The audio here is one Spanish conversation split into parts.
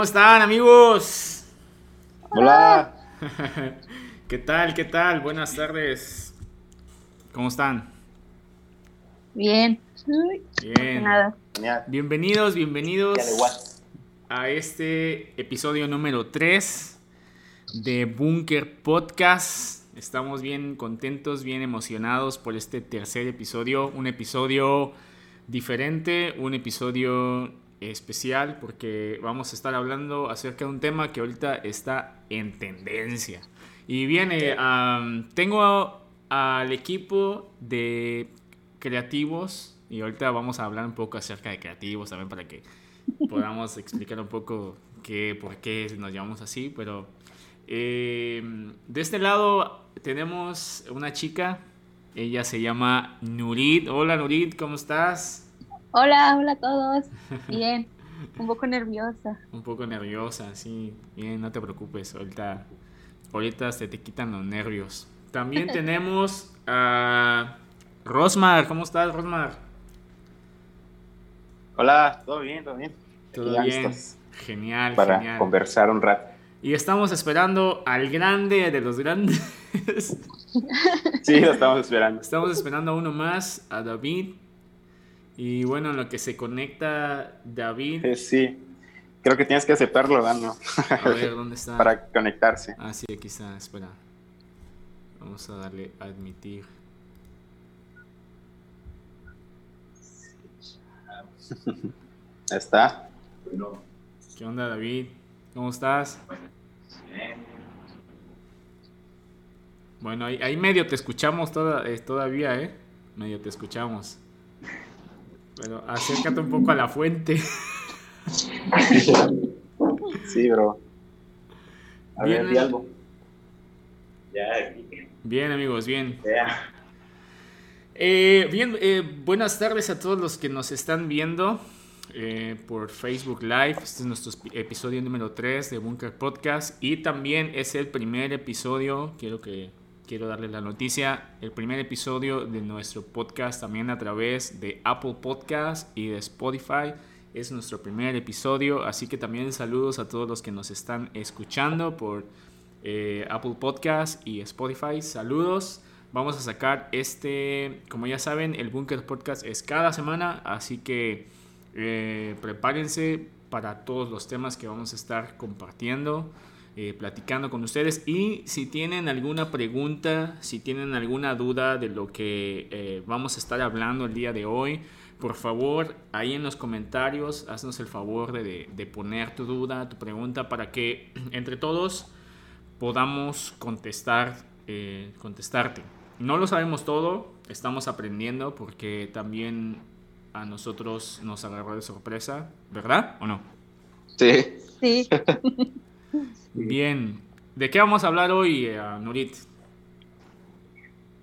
¿Cómo están amigos? Hola. ¿Qué tal? ¿Qué tal? Buenas tardes. ¿Cómo están? Bien. Bien. Nada. Bienvenidos, bienvenidos a este episodio número 3 de Bunker Podcast. Estamos bien contentos, bien emocionados por este tercer episodio. Un episodio diferente, un episodio especial porque vamos a estar hablando acerca de un tema que ahorita está en tendencia. Y viene, tengo al equipo de creativos y ahorita vamos a hablar un poco acerca de creativos también para que podamos explicar un poco qué, por qué nos llamamos así, pero eh, de este lado tenemos una chica, ella se llama Nurit. Hola Nurit, ¿cómo estás? Hola, hola a todos. Bien. Un poco nerviosa. Un poco nerviosa, sí, bien, no te preocupes, ahorita, ahorita se te quitan los nervios. También tenemos a Rosmar, ¿cómo estás Rosmar? Hola, todo bien, todo bien. Todo bien, genial, Para genial. conversar un rato. Y estamos esperando al grande de los grandes. Sí, lo estamos esperando. Estamos esperando a uno más, a David. Y bueno, en lo que se conecta David, Eh, sí, creo que tienes que aceptarlo, Dano, a ver dónde está. para conectarse. Ah, sí, aquí está, espera. Vamos a darle a admitir. Ahí está. ¿Qué onda, David? ¿Cómo estás? Bueno, ahí, ahí medio te escuchamos toda- eh, todavía, ¿eh? Medio te escuchamos. Pero acércate un poco a la fuente. Sí, bro. A Bien, ver, di algo. Bien, amigos, bien. Ya. Eh, bien, eh, buenas tardes a todos los que nos están viendo eh, por Facebook Live. Este es nuestro episodio número 3 de Bunker Podcast. Y también es el primer episodio, quiero, que, quiero darle la noticia, el primer episodio de nuestro podcast también a través de Apple Podcast y de Spotify. Es nuestro primer episodio, así que también saludos a todos los que nos están escuchando por eh, Apple Podcast y Spotify. Saludos. Vamos a sacar este, como ya saben, el Bunker Podcast es cada semana, así que eh, prepárense para todos los temas que vamos a estar compartiendo, eh, platicando con ustedes. Y si tienen alguna pregunta, si tienen alguna duda de lo que eh, vamos a estar hablando el día de hoy, por favor, ahí en los comentarios, haznos el favor de, de- de poner tu duda, tu pregunta, para que entre todos podamos contestar, eh, contestarte. No lo sabemos todo, estamos aprendiendo porque también a nosotros nos agarró de sorpresa, ¿verdad o no? Sí. Sí. Bien, ¿de qué vamos a hablar hoy, eh, Nurit?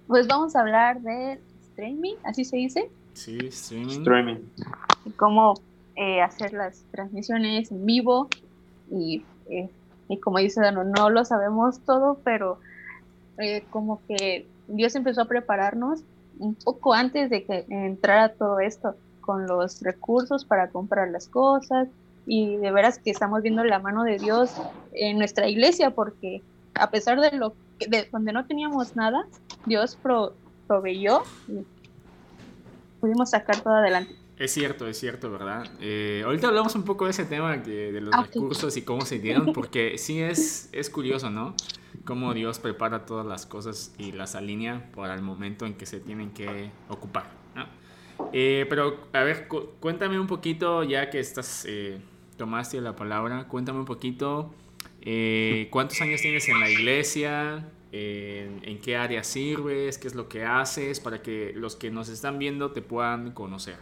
Pues vamos a hablar de streaming, así se dice, Sí, streaming. Streaming. y cómo eh, hacer las transmisiones en vivo. Y, eh, y como dice Dano, no lo sabemos todo, pero eh, como que Dios empezó a prepararnos un poco antes de que entrara todo esto, con los recursos para comprar las cosas. Y de veras que estamos viendo la mano de Dios en nuestra iglesia, porque a pesar de lo que, de donde no teníamos nada, Dios pro- proveyó y pudimos sacar todo adelante. Es cierto, es cierto, ¿verdad? Eh, ahorita hablamos un poco de ese tema de, de los Ah, ok. recursos y cómo se dieron, porque sí es, es curioso, ¿no? Cómo Dios prepara todas las cosas y las alinea para el momento en que se tienen que ocupar, ¿no? Eh, pero, a ver, cu- cuéntame un poquito, ya que estás, eh, tomaste la palabra, cuéntame un poquito, eh, ¿cuántos años tienes en la iglesia? en, en qué área sirves, qué es lo que haces, para que los que nos están viendo te puedan conocer.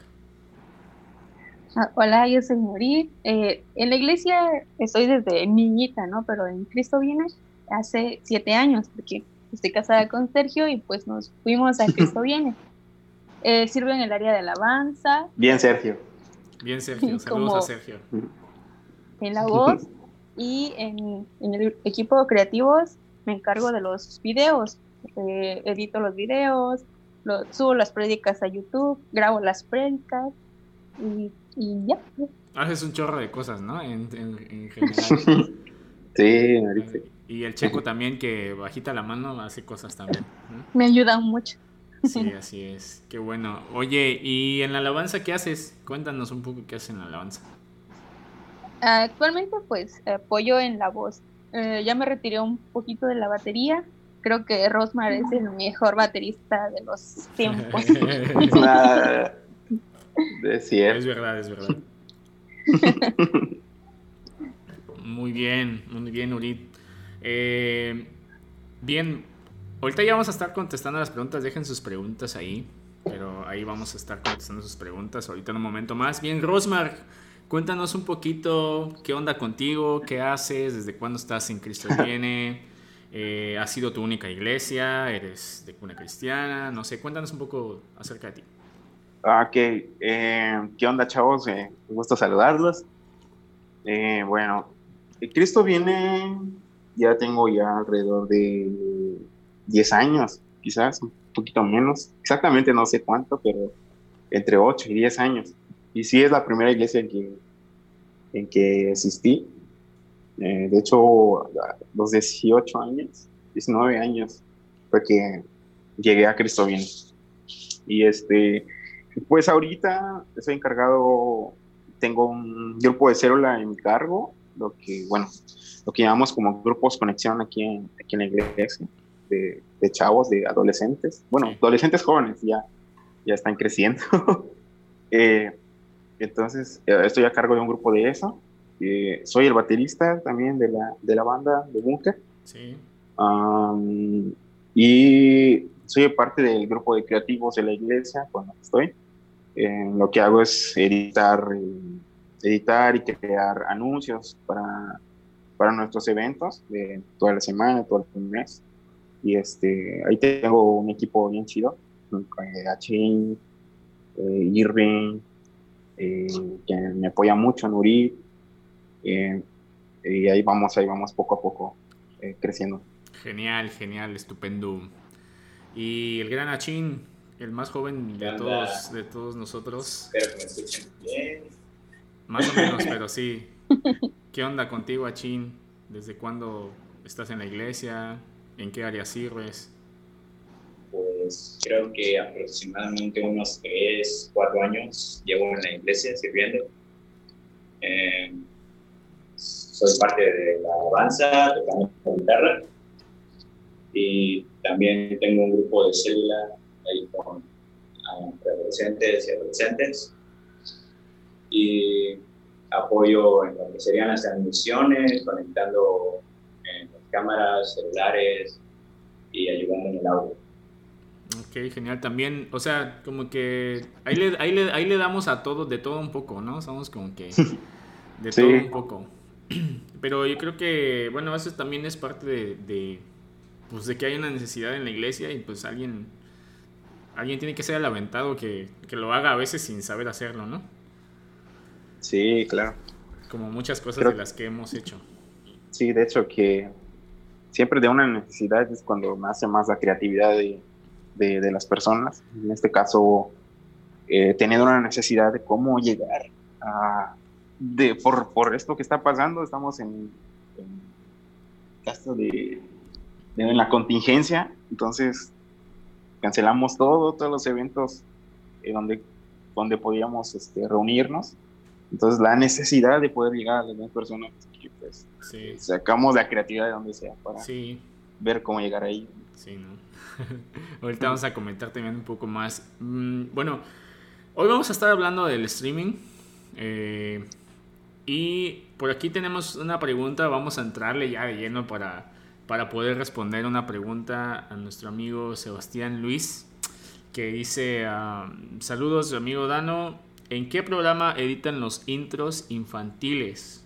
Ah, Hola, yo soy Nuri. Eh, en la iglesia estoy desde niñita, ¿no? Pero en Cristo viene hace siete años, porque estoy casada con Sergio y pues nos fuimos a Cristo viene. Eh, sirve en el área de alabanza, Bien, Sergio. Bien, Sergio. Saludos Como- a Sergio. En la voz y en, en el equipo creativos me encargo de los videos. Eh, edito los videos, lo- subo las prédicas a YouTube, grabo las prédicas y, y ya. Haces un chorro de cosas, ¿no? En, en, general. sí, Y el checo también, que bajita la mano, hace cosas también. Me ayuda mucho. Sí, así es. Qué bueno. Oye, ¿y en la alabanza qué haces? Cuéntanos un poco qué haces en la alabanza. Actualmente, pues, apoyo en la voz. Eh, ya me retiré un poquito de la batería. Creo que Rosmar es el mejor baterista de los tiempos. es verdad, es verdad. muy bien, muy bien, Urit. Eh, bien, ahorita ya vamos a estar contestando las preguntas. Dejen sus preguntas ahí. Pero ahí vamos a estar contestando sus preguntas ahorita en un momento más. Bien, Rosmar, cuéntanos un poquito qué onda contigo, qué haces, desde cuándo estás en Cristo Viene. Eh, ¿Ha sido tu única iglesia? ¿Eres de cuna cristiana? No sé, cuéntanos un poco acerca de ti. Ah, ok, eh, ¿qué onda chavos? Eh, un gusto saludarlos. Eh, bueno, Cristo viene, ya tengo ya alrededor de 10 años, quizás un poquito menos, exactamente no sé cuánto, pero entre 8 y 10 años. Y sí es la primera iglesia en que, en que asistí. de hecho, los 18 años, 19 años, fue que llegué a Cristo viene. Y este, pues ahorita estoy encargado, tengo un grupo de célula en mi cargo, lo que, bueno, lo que llamamos como grupos conexión aquí en, aquí en la iglesia, de, de chavos, de adolescentes, bueno, adolescentes jóvenes ya, ya están creciendo. eh, entonces, eh, estoy a cargo de un grupo de eso. Eh, soy el baterista también de la, de la banda de Bunker. Sí. Um, y soy parte del grupo de creativos de la iglesia cuando estoy lo que hago es editar, editar y crear anuncios para, para nuestros eventos de toda la semana, todo el mes. Y este, ahí tengo un equipo bien chido, con Achin, eh, Irving, eh, que me apoya mucho, Nuri. Eh, y ahí vamos, ahí vamos poco a poco eh, creciendo. Genial, genial, estupendo. Y el gran Achin, el más joven de todos, de todos nosotros. Espero que me escuchen bien. Más o menos, pero sí. ¿Qué onda contigo, Achin? ¿Desde cuándo estás en la iglesia? ¿En qué área sirves? Pues creo que aproximadamente unos 3, 4 años llevo en la iglesia sirviendo. Eh, soy parte de la alabanza, tocando la guitarra. Y también tengo un grupo de célula ahí con adolescentes y adolescentes. Y apoyo en lo que serían las transmisiones, conectando cámaras, celulares y ayudando en el audio. Ok, genial. También, o sea, como que ahí le, ahí le, ahí le damos a todo, de todo un poco, ¿no? Somos como que de todo un poco. Pero yo creo que, bueno, eso también es parte de, de, pues de que hay una necesidad en la iglesia y pues alguien alguien tiene que ser el aventado que, que, lo haga a veces sin saber hacerlo, ¿no? Sí, claro. Como muchas cosas de las que hemos hecho. Sí, de hecho que siempre de una necesidad es cuando nace más la creatividad de, de, de las personas. En este caso, eh, teniendo una necesidad de cómo llegar a... De, por, por esto que está pasando, estamos en, en caso de, de en la contingencia, entonces cancelamos todo, todos los eventos eh, donde, donde podíamos este, reunirnos. Entonces la necesidad de poder llegar a las demás personas, pues, sí. sacamos la creatividad de donde sea para sí. ver cómo llegar ahí. Sí, ¿no? Ahorita vamos a comentar también un poco más. Mm, bueno, hoy vamos a estar hablando del streaming. Eh, y por aquí tenemos una pregunta, vamos a entrarle ya de lleno para para poder responder una pregunta a nuestro amigo Sebastián Luis, que dice, uh, saludos amigo Dano, ¿en qué programa editan los intros infantiles?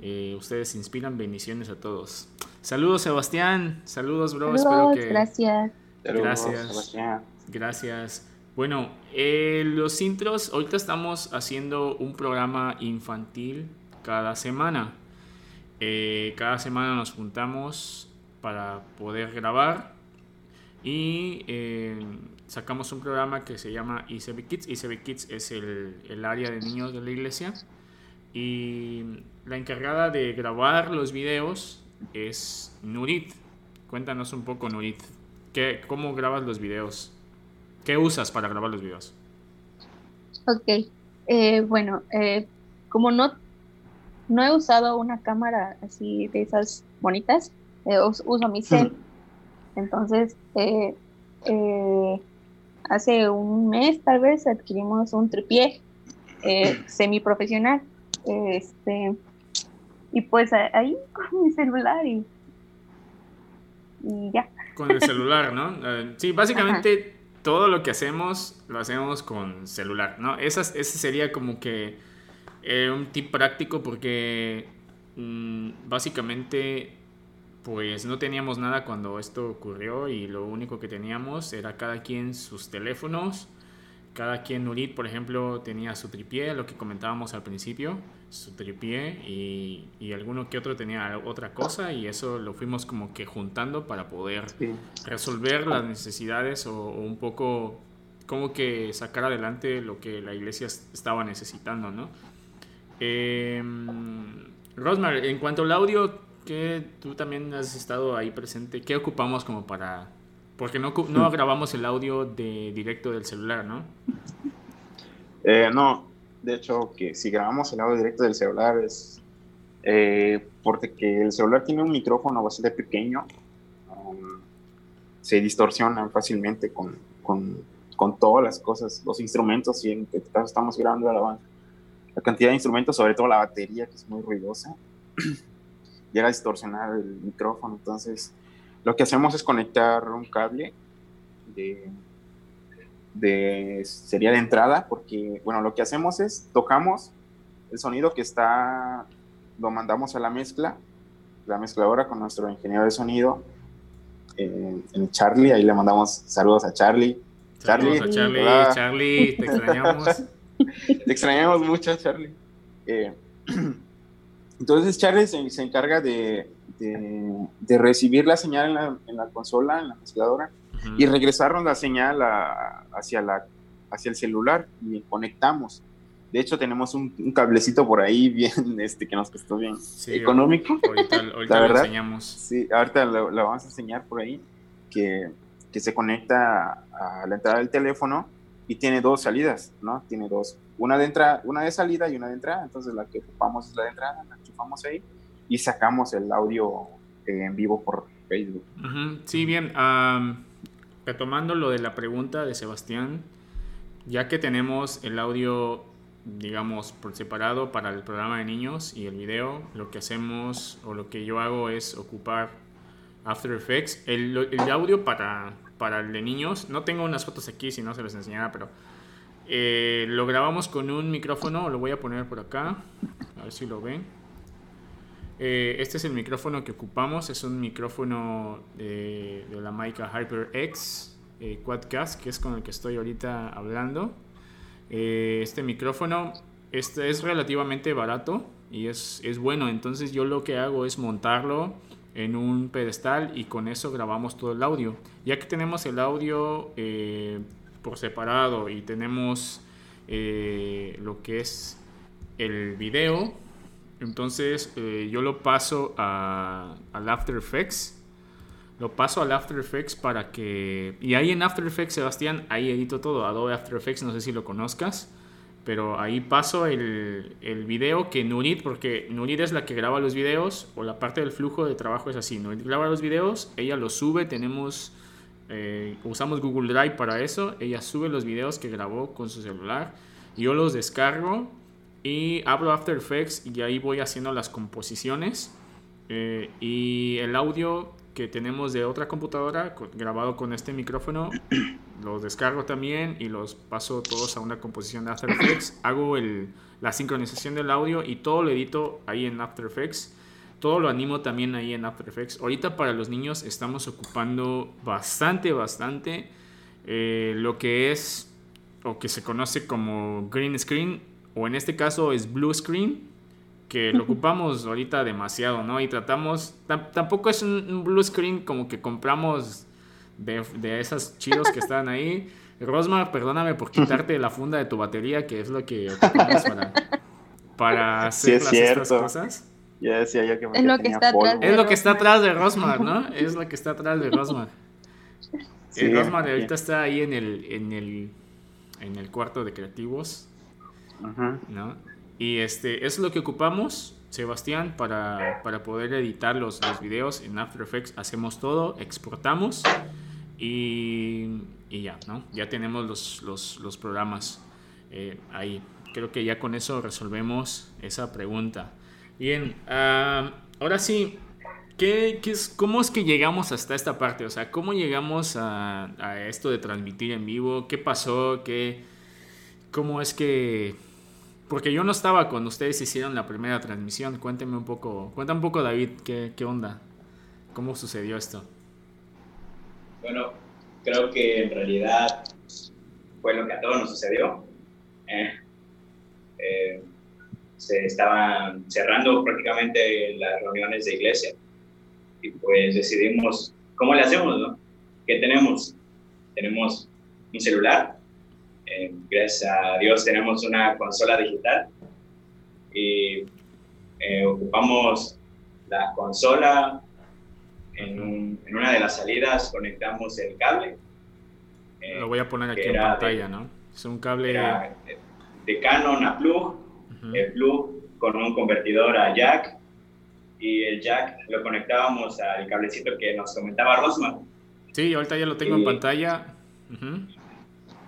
Eh, ustedes inspiran bendiciones a todos. Saludos Sebastián, saludos bro, saludos, espero que... Gracias. Gracias. Sebastián. Gracias. Bueno, eh, los intros, ahorita estamos haciendo un programa infantil cada semana. Eh, cada semana nos juntamos para poder grabar y eh, sacamos un programa que se llama ICB Kids. ICB Kids es el, el, área de niños de la iglesia y la encargada de grabar los videos es Nurit. Cuéntanos un poco, Nurit. ¿Qué, ¿Cómo grabas los videos? ¿Qué usas para grabar los videos? Ok, eh, bueno, eh, como no, no he usado una cámara así de esas bonitas, eh, uso mi cel. Entonces, hace un mes tal vez adquirimos un tripié semiprofesional. Este, y pues ahí con mi celular y, y ya. Con el celular, ¿no? sí, básicamente todo lo que hacemos lo hacemos con celular, ¿no? Esa, ese sería como que eh, un tip práctico porque mm, básicamente pues no teníamos nada cuando esto ocurrió y lo único que teníamos era cada quien sus teléfonos cada quien, Nurit, por ejemplo, tenía su tripié, lo que comentábamos al principio, su tripié, y, y alguno que otro tenía otra cosa, y eso lo fuimos como que juntando para poder resolver las necesidades o, un poco como que sacar adelante lo que la iglesia estaba necesitando, ¿no? Eh, Rosmar, en cuanto al audio, que tú también has estado ahí presente, ¿qué ocupamos como para porque no, no grabamos el audio de directo del celular, ¿no? Eh, no, de hecho, que si grabamos el audio directo del celular es eh, porque el celular tiene un micrófono bastante pequeño, um, se distorsiona fácilmente con, con, con, todas las cosas, los instrumentos, y en este caso estamos grabando la, la cantidad de instrumentos, sobre todo la batería, que es muy ruidosa, llega a distorsionar el micrófono, entonces lo que hacemos es conectar un cable de, sería de entrada, porque, bueno, lo que hacemos es tocamos el sonido que está, lo mandamos a la mezcla, la mezcladora con nuestro ingeniero de sonido, eh, en Charlie, ahí le mandamos saludos a Charlie. Charlie, a Charlie, Charlie, te extrañamos. te extrañamos mucho, Charlie. Eh, entonces Charlie se encarga de, de, recibir la señal en la, en la, consola, en la mezcladora, y regresarnos la señal hacia, la, hacia el celular y conectamos. De hecho, tenemos un, cablecito por ahí bien, este, que nos costó bien económico. Ahorita, ahorita lo enseñamos. Sí, ahorita lo, vamos a enseñar por ahí, que, que se conecta a la entrada del teléfono y tiene dos salidas, ¿no? Tiene dos, una de entrada, una de salida y una de entrada, entonces la que ocupamos es la de entrada, la enchufamos ahí y sacamos el audio eh, en vivo por Facebook. Sí, bien. retomando lo de la pregunta de Sebastián, ya que tenemos el audio, digamos, por separado para el programa de niños y el video, lo que hacemos o lo que yo hago es ocupar After Effects. El, el audio para, para el de niños, no tengo unas fotos aquí, si no se les enseñara, pero eh, lo grabamos con un micrófono, lo voy a poner por acá, a ver si lo ven. Eh, este es el micrófono que ocupamos, es un micrófono de, la Mica HyperX eh, Quadcast, que es con el que estoy ahorita hablando. Eh, este micrófono este es relativamente barato y es, es, bueno, entonces yo lo que hago es montarlo en un pedestal y con eso grabamos todo el audio. Ya que tenemos el audio por separado y tenemos lo que es el video, entonces eh, yo lo paso a, al After Effects. Lo paso al After Effects para que... Y ahí en After Effects, Sebastián, ahí edito todo. Adobe After Effects, no sé si lo conozcas. Pero ahí paso el, video que Nurit, porque Nurit es la que graba los videos, o la parte del flujo de trabajo es así. Nurit graba los videos, ella los sube, tenemos... Eh, usamos Google Drive para eso. Ella sube los videos que grabó con su celular. Yo los descargo y abro After Effects y ahí voy haciendo las composiciones. Eh, y el audio que tenemos de otra computadora grabado con este micrófono los descargo también y los paso todos a una composición de After Effects. Hago el, la sincronización del audio y todo lo edito ahí en After Effects. Todo lo animo también ahí en After Effects. Ahorita para los niños estamos ocupando bastante, bastante eh, lo que es o que se conoce como green screen o en este caso es blue screen, que lo ocupamos ahorita demasiado, ¿no? Y tratamos, tampoco es un, blue screen como que compramos de, de esas chidos que están ahí. Rosmar, perdóname por quitarte la funda de tu batería, que es lo que ocupamos para, para hacer estas cosas. Ya decía yo que es lo que está atrás de Es lo que está atrás de Rosmar, ¿no? Es lo que está atrás de Rosmar. Sí, Rosmar ahorita está ahí en el, en el, en el cuarto de creativos. ¿No? Y este, es lo que ocupamos, Sebastián, para, para poder editar los, los, videos en After Effects. Hacemos todo, exportamos y, y ya, ¿no? Ya tenemos los, los, los programas eh, ahí. Creo que ya con eso resolvemos esa pregunta. Bien, ah, ahora sí, ¿qué, qué es, ¿cómo es que llegamos hasta esta parte? O sea, ¿cómo llegamos a, a esto de transmitir en vivo? ¿Qué pasó? ¿Qué, ¿Cómo es que...? Porque yo no estaba cuando ustedes hicieron la primera transmisión. Cuénteme un poco, cuenta un poco David, ¿qué, qué onda? ¿Cómo sucedió esto? Bueno, creo que en realidad fue lo que a todos nos sucedió. Eh, eh, se estaban cerrando prácticamente las reuniones de iglesia y pues decidimos, ¿cómo le hacemos? No? ¿Qué tenemos? Tenemos un celular, eh, gracias a Dios tenemos una consola digital y eh, ocupamos la consola, en, en, una de las salidas conectamos el cable. Eh, Lo voy a poner aquí en pantalla, ¿no? Es un cable... de Canon a plug, el plug con un convertidor a jack y el jack lo conectábamos al cablecito que nos comentaba Rosman. Sí, ahorita ya lo tengo en pantalla.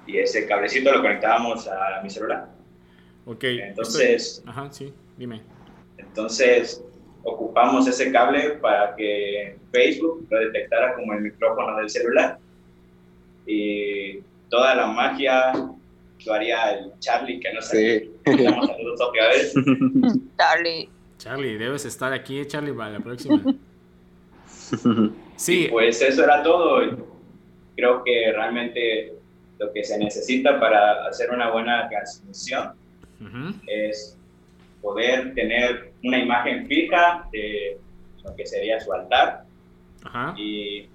Y ese cablecito lo conectábamos a mi celular. Ok. Entonces. Ajá, sí, dime. Entonces, ocupamos ese cable para que Facebook lo detectara como el micrófono del celular. Y toda la magia lo haría el Charlie, que no sé. Sí. saludos otra vez. Charlie. Charlie, debes estar aquí, Charlie, para la próxima. sí. pues eso era todo. Creo que realmente lo que se necesita para hacer una buena transmisión es poder tener una imagen fija de lo que sería su altar y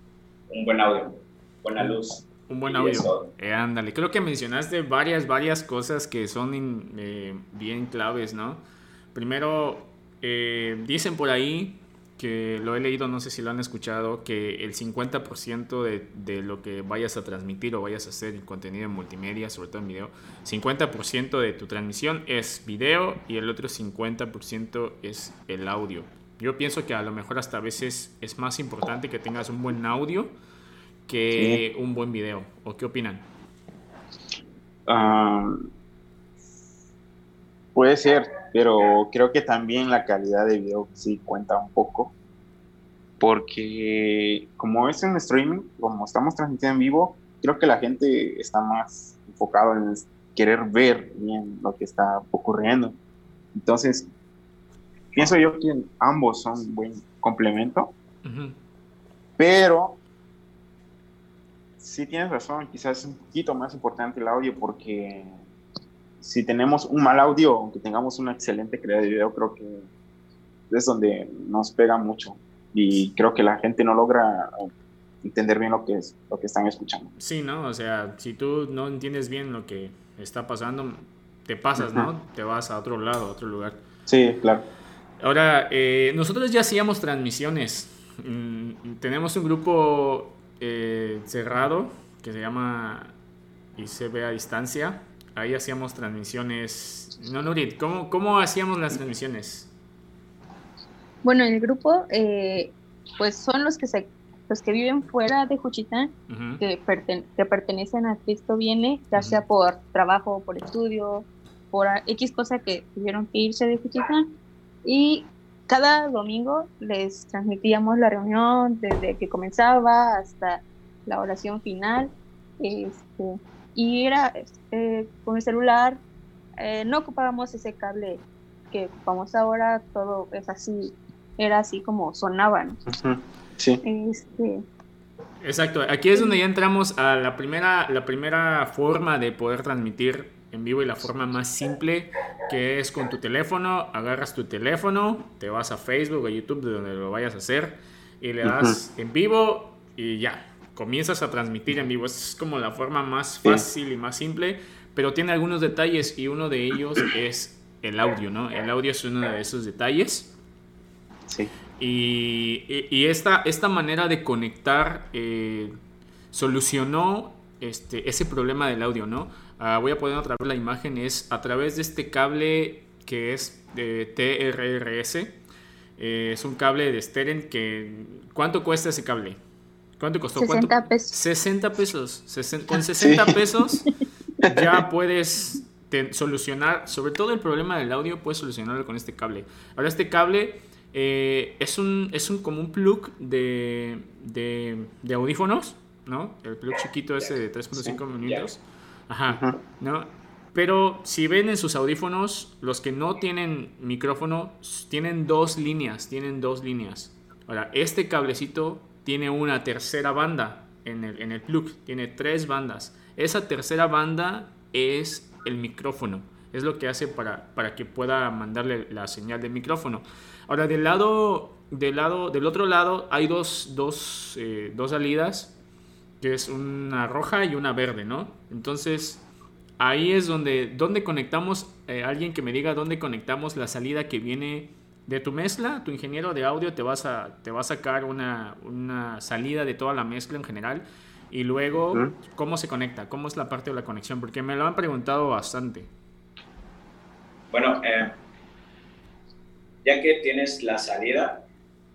un buen audio, buena luz. Un buen audio. Eh, ándale, creo que mencionaste varias, varias cosas que son eh, bien claves, ¿no? Primero, eh, dicen por ahí que lo he leído, no sé si lo han escuchado, que el 50% de, de, lo que vayas a transmitir o vayas a hacer en contenido en multimedia, sobre todo en video, 50% de tu transmisión es video y el otro 50% es el audio. Yo pienso que a lo mejor hasta a veces es más importante que tengas un buen audio que un buen video. ¿O qué opinan? Ah, puede ser, pero creo que también la calidad de video sí cuenta un poco. Porque como es en streaming, como estamos transmitiendo en vivo, creo que la gente está más enfocado en querer ver bien lo que está ocurriendo. Entonces, pienso yo que ambos son un buen complemento. Pero sí tienes razón, quizás es un poquito más importante el audio porque si tenemos un mal audio, aunque tengamos una excelente calidad de video, creo que es donde nos pega mucho y creo que la gente no logra entender bien lo que es lo que están escuchando. Sí, ¿no? O sea, si tú no entiendes bien lo que está pasando, te pasas, ¿no? Te vas a otro lado, a otro lugar. Sí, claro. Ahora, eh, nosotros ya hacíamos transmisiones. Mm, tenemos un grupo eh, cerrado que se llama ICB a distancia. Ahí hacíamos transmisiones. No, Nurit, ¿cómo, ¿cómo hacíamos las transmisiones? Bueno, el grupo, eh, pues son los que se los que viven fuera de Juchitán, que, que, pertenecen a Cristo Viene, ya sea por trabajo, por estudio, por X cosa que tuvieron que irse de Juchitán. Y cada domingo les transmitíamos la reunión desde que comenzaba hasta la oración final. Este, y era este, con el celular, eh, no ocupábamos ese cable que ocupamos ahora, todo es así, era así como sonaban. Sí. Este, Exacto, aquí es donde ya entramos a la primera, la primera forma de poder transmitir en vivo y la forma más simple que es con tu teléfono, agarras tu teléfono, te vas a Facebook o YouTube de donde lo vayas a hacer y le das en vivo y ya, comienzas a transmitir en vivo. Es como la forma más fácil y más simple, pero tiene algunos detalles y uno de ellos es el audio, ¿no? El audio es uno de esos detalles. Sí. Y, y esta, esta, manera de conectar eh, solucionó este, ese problema del audio, ¿no? Ah, voy a poner otra vez la imagen, es a través de este cable que es de TRRS. Eh, es un cable de Steren que... ¿Cuánto cuesta ese cable? ¿Cuánto costó? 60 pesos. 60 pesos. con 60 pesos ya puedes solucionar, sobre todo el problema del audio, puedes solucionarlo con este cable. Ahora este cable eh, es, un, es un, como un plug de, de, audífonos, ¿no? El plug chiquito ese de 3.5 minutos. Ajá, ¿no? Pero si ven en sus audífonos, los que no tienen micrófono, tienen dos líneas, tienen dos líneas. Ahora, este cablecito tiene una tercera banda en el, en el plug, tiene tres bandas. Esa tercera banda es el micrófono, es lo que hace para, para que pueda mandarle la señal de micrófono. Ahora, del lado, del lado, del otro lado hay dos, dos, eh, dos salidas, que es una roja y una verde, ¿no? Entonces, ahí es donde, donde conectamos, eh, alguien que me diga dónde conectamos la salida que viene de tu mezcla, tu ingeniero de audio te, vas a, te va a sacar una, una salida de toda la mezcla en general. Y luego, ¿cómo se conecta? ¿Cómo es la parte de la conexión? Porque me lo han preguntado bastante. Bueno, eh, ya que tienes la salida,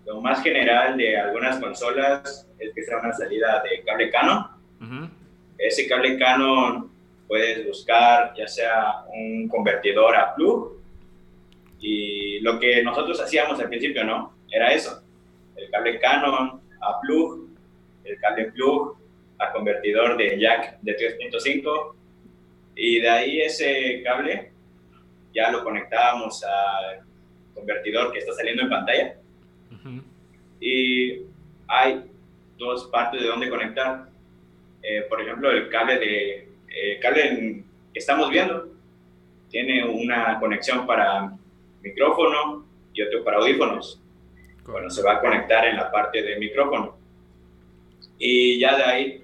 lo más general de algunas consolas es que sea una salida de cable Canon. Ese cable Canon puedes buscar ya sea un convertidor a plug y lo que nosotros hacíamos al principio, ¿no? Era eso, el cable Canon a plug, el cable plug a convertidor de jack de 3.5 y de ahí ese cable ya lo conectábamos al convertidor que está saliendo en pantalla y hay dos partes de donde conectar. Eh, por ejemplo, el cable de eh, cable que estamos viendo tiene una conexión para micrófono y otro para audífonos. Bueno, se va a conectar en la parte de micrófono. Y ya de ahí,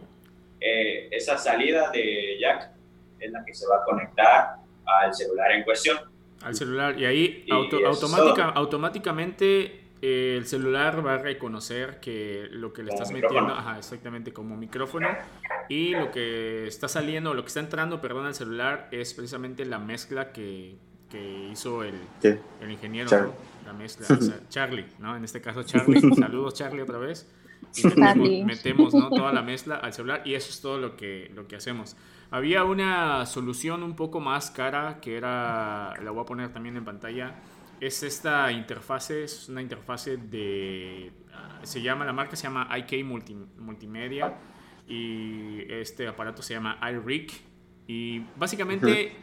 eh, esa salida de jack es la que se va a conectar al celular en cuestión. Al celular, y ahí automáticamente eh, el celular va a reconocer que lo que le estás metiendo, ajá, exactamente como micrófono, y lo que está saliendo, lo que está entrando, perdón, al celular es precisamente la mezcla que, que hizo el, el ingeniero, la mezcla, Charlie, ¿no? En este caso Charlie, saludos Charlie otra vez. Y metemos, ¿no? toda la mezcla al celular y eso es todo lo que, lo que hacemos. Había una solución un poco más cara que era, la voy a poner también en pantalla, es esta interfase, es una interfase de, ah, se llama, la marca se llama IK Multimedia y este aparato se llama iRig y básicamente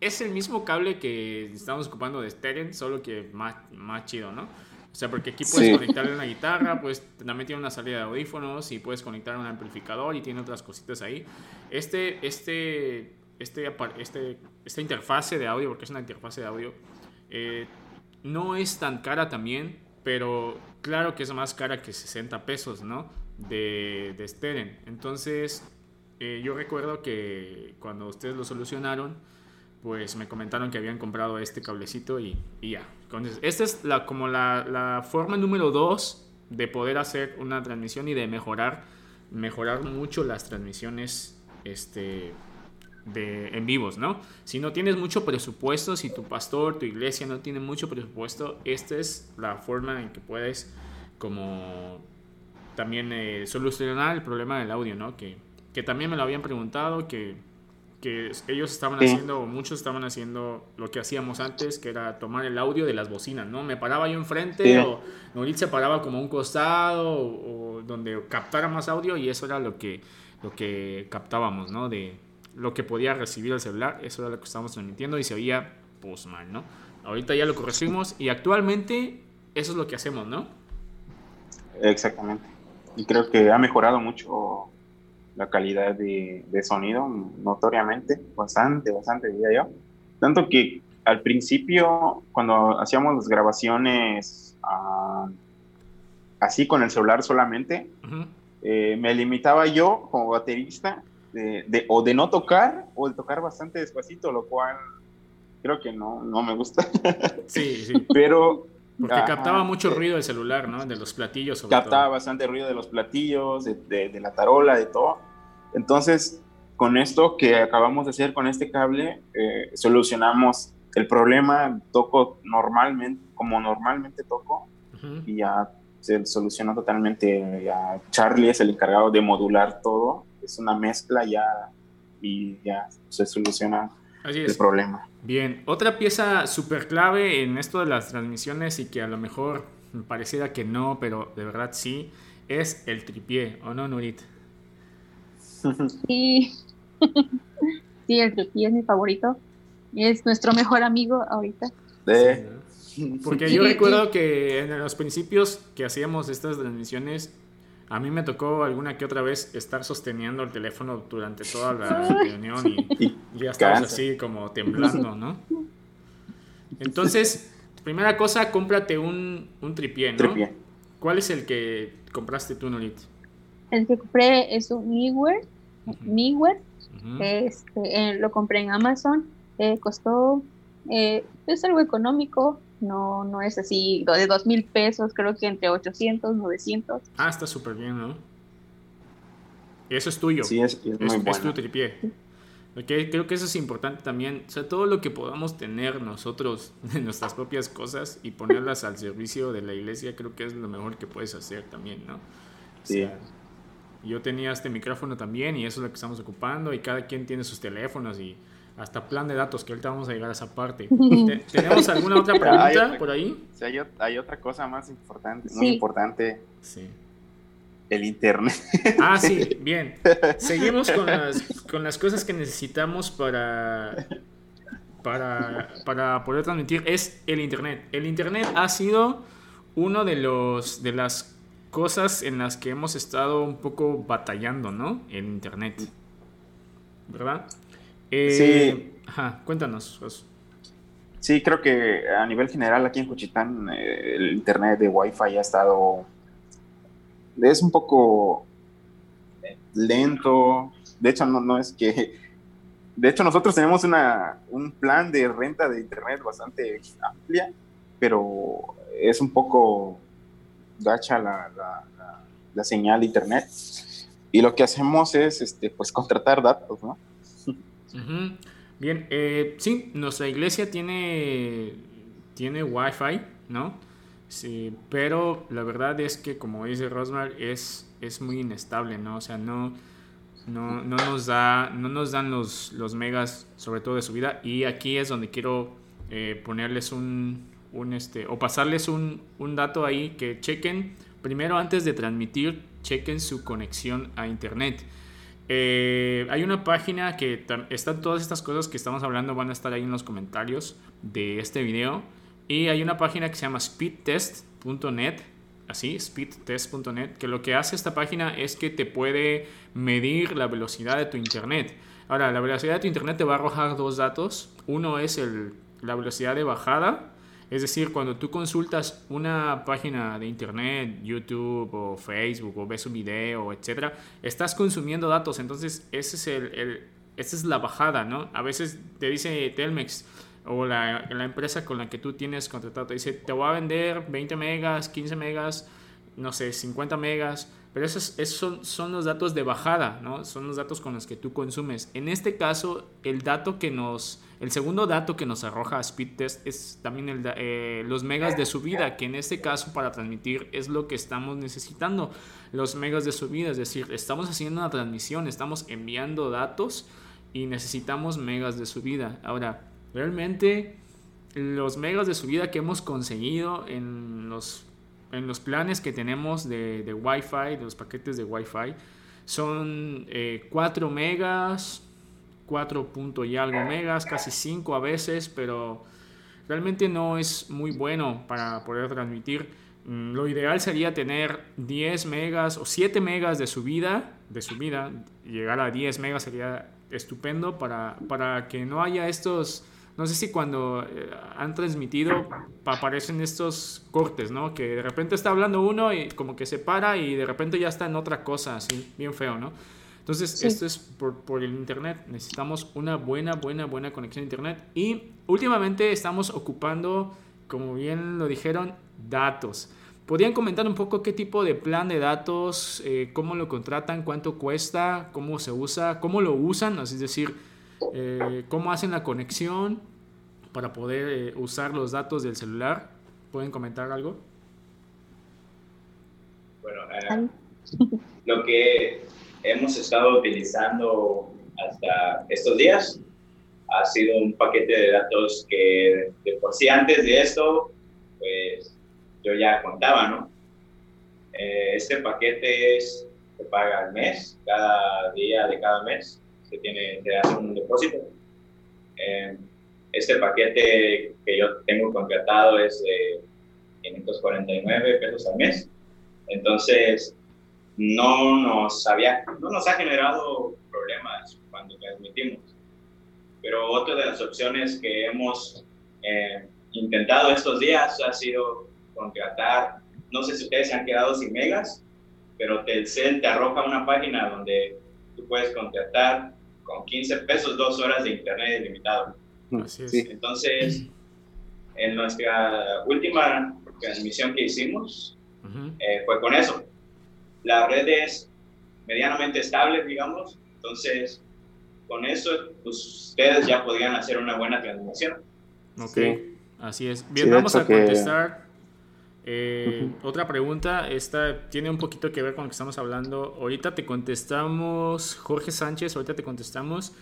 es el mismo cable que estamos ocupando de Steren, solo que más, más chido, ¿no? O sea, porque aquí puedes conectarle una guitarra, pues también tiene una salida de audífonos y puedes conectar un amplificador y tiene otras cositas ahí. Este, este, este, este, esta interfase de audio, porque es una interfase de audio, eh, no es tan cara también, pero claro que es más cara que 60 pesos, ¿no? De, de Steren. Entonces, eh, yo recuerdo que cuando ustedes lo solucionaron, pues me comentaron que habían comprado este cablecito y, ya. Entonces, esta es la, como la, forma número dos de poder hacer una transmisión y de mejorar, mejorar mucho las transmisiones este, de, en vivos, ¿no? Si no tienes mucho presupuesto, si tu pastor, tu iglesia no tiene mucho presupuesto, esta es la forma en que puedes como también eh, solucionar el problema del audio, ¿no? Que, que también me lo habían preguntado, que que ellos estaban haciendo, muchos estaban haciendo lo que hacíamos antes, que era tomar el audio de las bocinas, ¿no? Me paraba yo enfrente o Norit se paraba como a un costado o, donde captara más audio y eso era lo que, lo que captábamos, ¿no? De lo que podía recibir el celular, eso era lo que estábamos transmitiendo y se oía pues mal, ¿no? Ahorita ya lo corregimos y actualmente eso es lo que hacemos, ¿no? Exactamente. Y creo que ha mejorado mucho la calidad de, sonido notoriamente, bastante, bastante, diría yo. Tanto que al principio, cuando hacíamos las grabaciones ah, así con el celular solamente, eh, me limitaba yo como baterista de, o de no tocar o de tocar bastante despacito, lo cual creo que no, no me gusta. Sí, sí. Pero porque captaba mucho ruido el celular, ¿no? De los platillos. Sobre captaba bastante ruido de los platillos, de, la tarola, de todo. Entonces, con esto que acabamos de hacer con este cable, eh, solucionamos el problema. Toco normalmente, como normalmente toco, y ya se solucionó totalmente. Ya Charlie es el encargado de modular todo. Es una mezcla ya y ya se soluciona el problema. Bien, otra pieza súper clave en esto de las transmisiones y que a lo mejor me pareciera que no, pero de verdad sí, es el tripié, ¿o no, Nurit? Sí, sí, el tripié es mi favorito. Es nuestro mejor amigo ahorita. Porque yo recuerdo que en los principios que hacíamos estas transmisiones, a mí me tocó alguna que otra vez estar sosteniendo el teléfono durante toda la reunión y, ya estabas así como temblando, ¿no? Entonces, primera cosa, cómprate un, un tripié, ¿no? Tripié. ¿Cuál es el que compraste tú, Nolit? El que compré es un Miware. este, eh, lo compré en Amazon. Eh, costó, eh, es algo económico, no, no es así de dos mil pesos, creo que entre 800, 900. Ah, está súper bien, ¿no? Eso es tuyo. Sí, es, es, muy es tu tripié. creo que eso es importante también. O sea, todo lo que podamos tener nosotros de nuestras propias cosas y ponerlas al servicio de la iglesia, creo que es lo mejor que puedes hacer también, ¿no? sí. yo tenía este micrófono también y eso es lo que estamos ocupando y cada quien tiene sus teléfonos y hasta plan de datos, que ahorita vamos a llegar a esa parte. ¿Tenemos alguna otra pregunta por ahí? Sí, hay, otra cosa más importante, muy importante. Sí. El internet. Ah, sí, bien. Seguimos con las, con las cosas que necesitamos para, para, para poder transmitir. Es el internet. El internet ha sido uno de los de las cosas en las que hemos estado un poco batallando, ¿no? El internet. ¿Verdad? Eh, sí. Ajá, cuéntanos. Sí, creo que a nivel general aquí en Cochitán eh, el internet de Wi-Fi ha estado. Es un poco lento. De hecho, no, no es que. De hecho, nosotros tenemos una, un plan de renta de internet bastante amplia, pero es un poco gacha la, la, la señal de internet. Y lo que hacemos es este, pues contratar datos, ¿no? Bien, eh, sí, nuestra iglesia tiene, tiene Wi-Fi, ¿no? Sí, pero la verdad es que, como dice Rosmar, es, es muy inestable, ¿no? O sea, no, no, no nos, da, no nos dan los, los megas, sobre todo de subida. Y aquí es donde quiero eh, ponerles un, un, este, o pasarles un, un dato ahí que chequen, primero antes de transmitir, chequen su conexión a internet. Eh, hay una página que están todas estas cosas que estamos hablando, van a estar ahí en los comentarios de este video. Y hay una página que se llama speedtest.net, así, speedtest.net, que lo que hace esta página es que te puede medir la velocidad de tu internet. Ahora, la velocidad de tu internet te va a arrojar dos datos. Uno es el, la velocidad de bajada es decir, cuando tú consultas una página de internet, YouTube o Facebook o ves un video, etcétera, estás consumiendo datos. Entonces, ese es el, esa es la bajada, ¿no? A veces te dice Telmex o la, la, empresa con la que tú tienes contratado, te dice, te voy a vender 20 megas, 15 megas, no sé, 50 megas, pero esos, esos son, los datos de bajada, ¿no? Son los datos con los que tú consumes. En este caso, el dato que nos, el segundo dato que nos arroja Speedtest es también el, eh, los megas de subida, que en este caso para transmitir es lo que estamos necesitando, los megas de subida, es decir, estamos haciendo una transmisión, estamos enviando datos y necesitamos megas de subida. Ahora, realmente los megas de subida que hemos conseguido en los en los planes que tenemos de, Wi-Fi, de los paquetes de Wi-Fi, son 4 eh, megas, 4 punto y algo megas, casi 5 a veces, pero realmente no es muy bueno para poder transmitir. Mm, lo ideal sería tener 10 megas o 7 megas de subida, de subida, llegar a 10 megas sería estupendo para, para que no haya estos no sé si cuando eh, han transmitido aparecen estos cortes, ¿no? Que de repente está hablando uno y como que se para y de repente ya está en otra cosa, así, bien feo, ¿no? Entonces, esto es por, por, el Internet. Necesitamos una buena, buena, buena conexión a Internet. Y últimamente estamos ocupando, como bien lo dijeron, datos. ¿Podrían comentar un poco qué tipo de plan de datos, eh, cómo lo contratan, cuánto cuesta, cómo se usa, cómo lo usan? Es decir, eh, cómo hacen la conexión para poder eh, usar los datos del celular. ¿Pueden comentar algo? Bueno, lo que hemos estado utilizando hasta estos días ha sido un paquete de datos que de por sí antes de esto, pues yo ya contaba, ¿no? Eh, este paquete es, se paga al mes, cada día de cada mes se tiene que hacer un depósito. Eh, este paquete que yo tengo contratado es de 549 pesos al mes. Entonces, no nos, había, no nos ha generado problemas cuando transmitimos. Pero otra de las opciones que hemos eh, intentado estos días ha sido contratar, no sé si ustedes se han quedado sin megas, pero Telcel te arroja una página donde tú puedes contratar con 15 pesos dos horas de internet ilimitado. Así es. Entonces, en nuestra última transmisión que hicimos, eh, fue con eso. La red es medianamente estable, digamos, entonces con eso pues, ustedes ya podrían hacer una buena transmisión. Ok, así es. Bien, vamos a contestar eh, otra pregunta, esta tiene un poquito que ver con lo que estamos hablando. Ahorita te contestamos, Jorge Sánchez, ahorita te contestamos.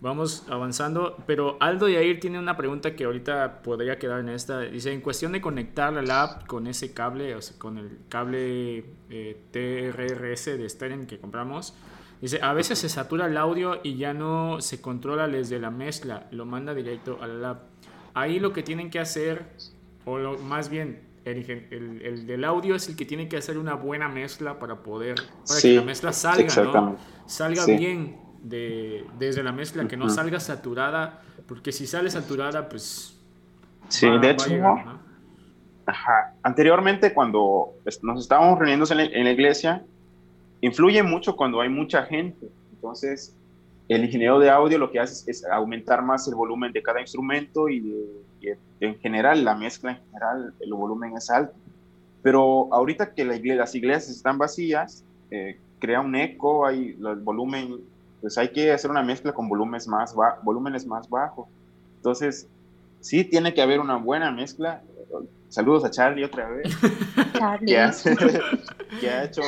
Vamos avanzando, pero Aldo Yair tiene una pregunta que ahorita podría quedar en esta. Dice, en cuestión de conectar la app con ese cable, o sea, con el cable eh, TRRS de Steren que compramos, dice, a veces se satura el audio y ya no se controla desde la mezcla, lo manda directo a la app. Ahí lo que tienen que hacer, o lo, más bien, el, el, del audio es el que tiene que hacer una buena mezcla para poder, para que la mezcla salga, ¿no? Salga bien de, desde la mezcla, que no salga saturada, porque si sale saturada, pues... Sí, de hecho, ajá. anteriormente cuando nos estábamos reuniendo en en la iglesia, influye mucho cuando hay mucha gente, entonces el ingeniero de audio lo que hace es, aumentar más el volumen de cada instrumento y, en general la mezcla en general el volumen es alto. Pero ahorita que las iglesias están vacías, eh, crea un eco, hay el volumen, pues hay que hacer una mezcla con volúmenes más, volúmenes más bajos. Entonces, sí tiene que haber una buena mezcla. Saludos a Charlie otra vez. Charlie. Que, ha hecho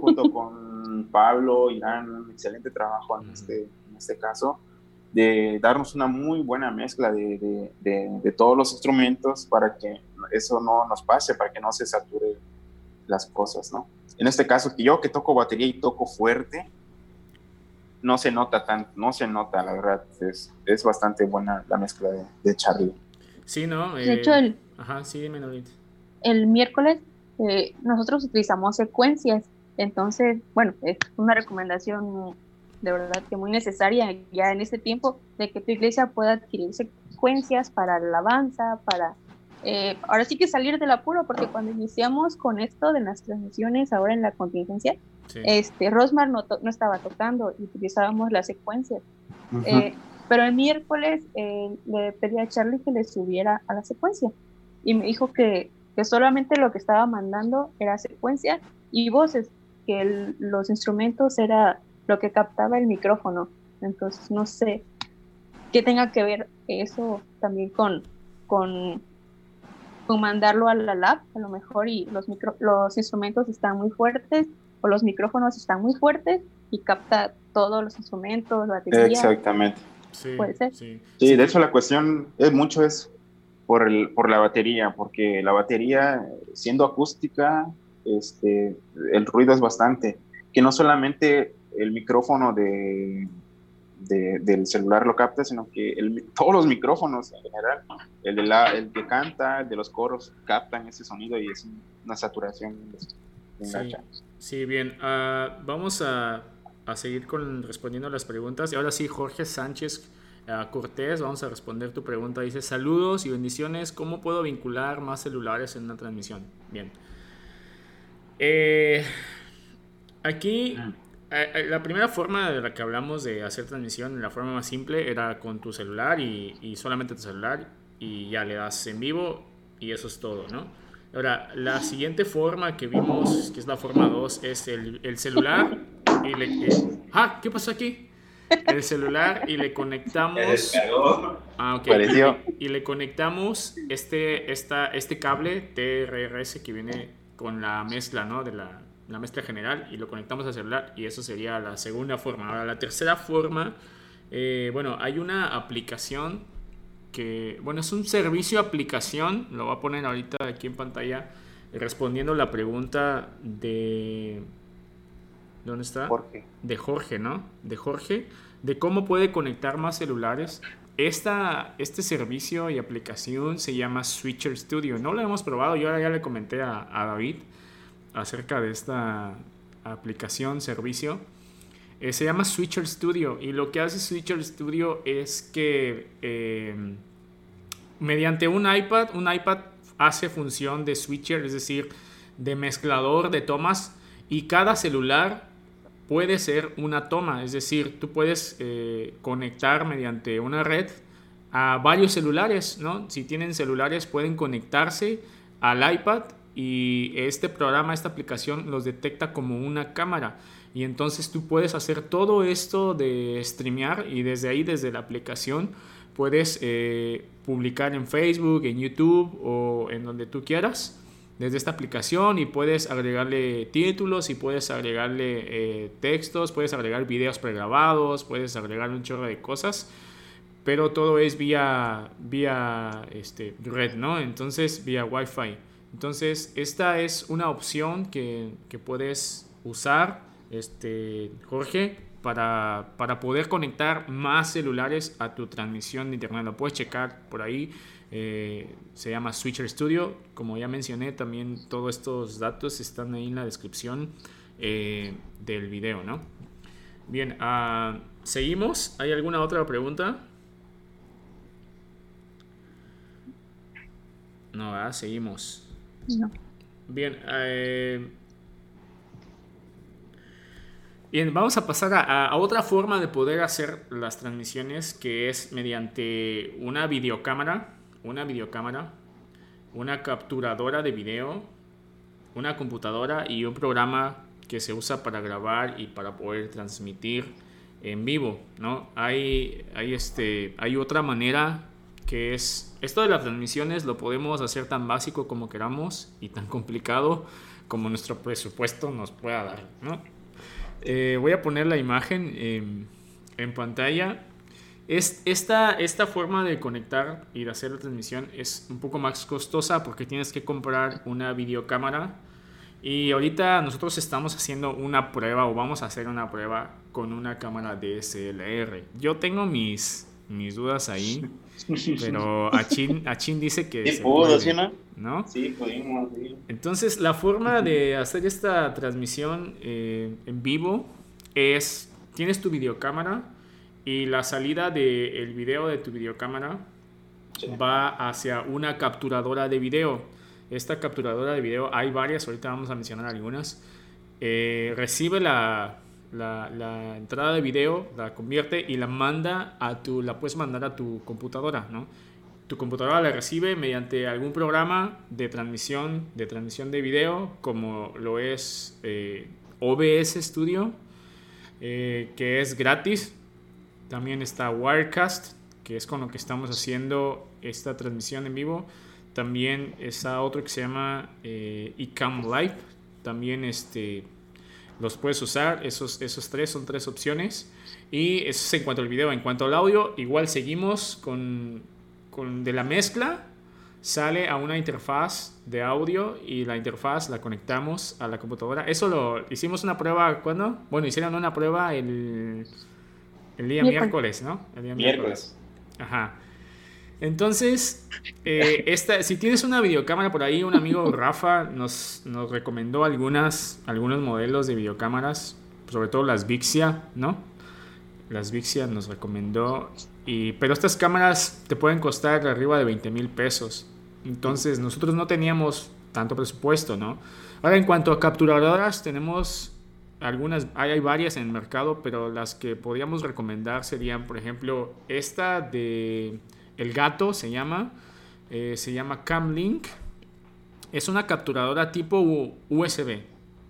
junto con Pablo, Irán, un excelente trabajo en este, este caso, de darnos una muy buena mezcla de, de, todos los instrumentos para que eso no nos pase, para que no se sature las cosas, ¿no? En este caso, que yo que toco batería y toco fuerte, no se nota tanto, no se nota, la verdad, es, es bastante buena la mezcla de, Charlie. Sí, ¿no? de hecho, el, eh, ajá, sí, el miércoles eh, nosotros utilizamos secuencias, entonces, bueno, es una recomendación de verdad que muy necesaria ya en este tiempo de que tu iglesia pueda adquirir secuencias para la alabanza, para eh, ahora sí que salir del apuro, porque cuando iniciamos con esto de las transmisiones ahora en la contingencia, este Rosmar no, no, estaba tocando y utilizábamos las secuencias. Eh, pero el miércoles eh, le pedí a Charlie que le subiera a la secuencia y me dijo que, que solamente lo que estaba mandando era secuencia y voces, que los instrumentos era lo que captaba el micrófono. Entonces, no sé qué tenga que ver eso también con, con, con mandarlo a la lab, a lo mejor, y los, micro, los instrumentos están muy fuertes o los micrófonos están muy fuertes y capta todos los instrumentos, batería. Exactamente. Sí, Puede ser. Sí. sí, de hecho la cuestión es mucho es por, el, por la batería, porque la batería, siendo acústica, este, el ruido es bastante, que no solamente el micrófono de, del celular lo capta, sino que todos los micrófonos en general, el, de la, el que canta, el de los coros, captan ese sonido y es una saturación. Sí, sí, bien. Ah, vamos a, a, seguir con, respondiendo a las preguntas. Y ahora sí, Jorge Sánchez uh, Cortés, vamos a responder tu pregunta. Dice, saludos y bendiciones. ¿Cómo puedo vincular más celulares en una transmisión? Bien. Eh, aquí eh, eh, la primera forma de la que hablamos de hacer transmisión, la forma más simple, era con tu celular y, y solamente tu celular y ya le das en vivo y eso es todo, ¿no? Ahora, la siguiente forma que vimos, que es la forma 2, es el, el celular y le... ah, ¿qué pasó aquí? El celular y le conectamos... Ah, ok. Y, y, le conectamos este, esta, este cable TRRS que viene con la mezcla, ¿no? De la, la mezcla general y lo conectamos al celular y eso sería la segunda forma. Ahora, la tercera forma, eh, bueno, hay una aplicación que, bueno, es un servicio aplicación, lo voy a poner ahorita aquí en pantalla, respondiendo la pregunta de... ¿Dónde está? Jorge. De Jorge, ¿no? De Jorge, de cómo puede conectar más celulares. Esta, este servicio y aplicación se llama Switcher Studio. No lo hemos probado, yo ya le comenté a, David acerca de esta aplicación, servicio. Eh, se llama Switcher Studio y lo que hace Switcher Studio es que eh, mediante un iPad, un iPad hace función de switcher, es decir, de mezclador de tomas y cada celular puede ser una toma, es decir, tú puedes eh, conectar mediante una red a varios celulares, ¿no? Si tienen celulares pueden conectarse al iPad y este programa, esta aplicación los detecta como una cámara. Y entonces tú puedes hacer todo esto de streamear y desde ahí, desde la aplicación, puedes eh, publicar en Facebook, en YouTube o en donde tú quieras desde esta aplicación y puedes agregarle títulos y puedes agregarle eh, textos, puedes agregar videos pregrabados, puedes agregar un chorro de cosas, pero todo es vía, vía este, red, ¿no? Entonces, vía Wi-Fi. Entonces, esta es una opción que, que puedes usar este, Jorge, para, para, poder conectar más celulares a tu transmisión de internet. Lo puedes checar por ahí. Eh, se llama Switcher Studio. Como ya mencioné, también todos estos datos están ahí en la descripción eh, del video, ¿no? Bien, uh, seguimos. ¿Hay alguna otra pregunta? No, Seguimos. No. Bien, eh, Bien, vamos a pasar a, otra forma de poder hacer las transmisiones que es mediante una videocámara, una videocámara, una capturadora de video, una computadora y un programa que se usa para grabar y para poder transmitir en vivo, ¿no? Hay, hay, este, hay otra manera que es, esto de las transmisiones lo podemos hacer tan básico como queramos y tan complicado como nuestro presupuesto nos pueda dar. Eh, voy a poner la imagen en pantalla. Es, esta, esta forma de conectar y de hacer la transmisión es un poco más costosa porque tienes que comprar una videocámara. Y ahorita nosotros estamos haciendo una prueba o vamos a hacer una prueba con una cámara DSLR. Yo tengo mis, mis dudas ahí, pero Achin, Achin dice que... Sí, pudo, ¿sí, no? Sí, pudimos. Entonces, la forma de hacer esta transmisión eh, en vivo es, tienes tu videocámara y la salida del video de tu videocámara va hacia una capturadora de video. Esta capturadora de video, hay varias, ahorita vamos a mencionar algunas. Eh, recibe la, la, la, entrada de video, la convierte y la manda a tu, la puedes mandar a tu computadora, ¿no? tu computadora la recibe mediante algún programa de transmisión de transmisión de video como lo es eh, OBS Studio eh, que es gratis también está Wirecast que es con lo que estamos haciendo esta transmisión en vivo. También está otro que se llama eh, Live. También este los puedes usar. Esos, esos tres son tres opciones. Y eso es en cuanto al video. En cuanto al audio igual seguimos con de la mezcla sale a una interfaz de audio y la interfaz la conectamos a la computadora. Eso lo hicimos una prueba, ¿cuándo? Bueno, hicieron una prueba el, el día miércoles, ¿no? El día miércoles. Ajá. Entonces, eh, esta, si tienes una videocámara por ahí, un amigo Rafa nos, nos recomendó algunas, algunos modelos de videocámaras, sobre todo las Vixia, ¿no? Las Vixia nos recomendó pero estas cámaras te pueden costar arriba de 20 mil pesos. Entonces nosotros no teníamos tanto presupuesto, ¿no? Ahora en cuanto a capturadoras, tenemos algunas, hay, varias en el mercado, pero las que podríamos recomendar serían, por ejemplo, esta de El Gato se llama, eh, se llama Camlink. Es una capturadora tipo USB.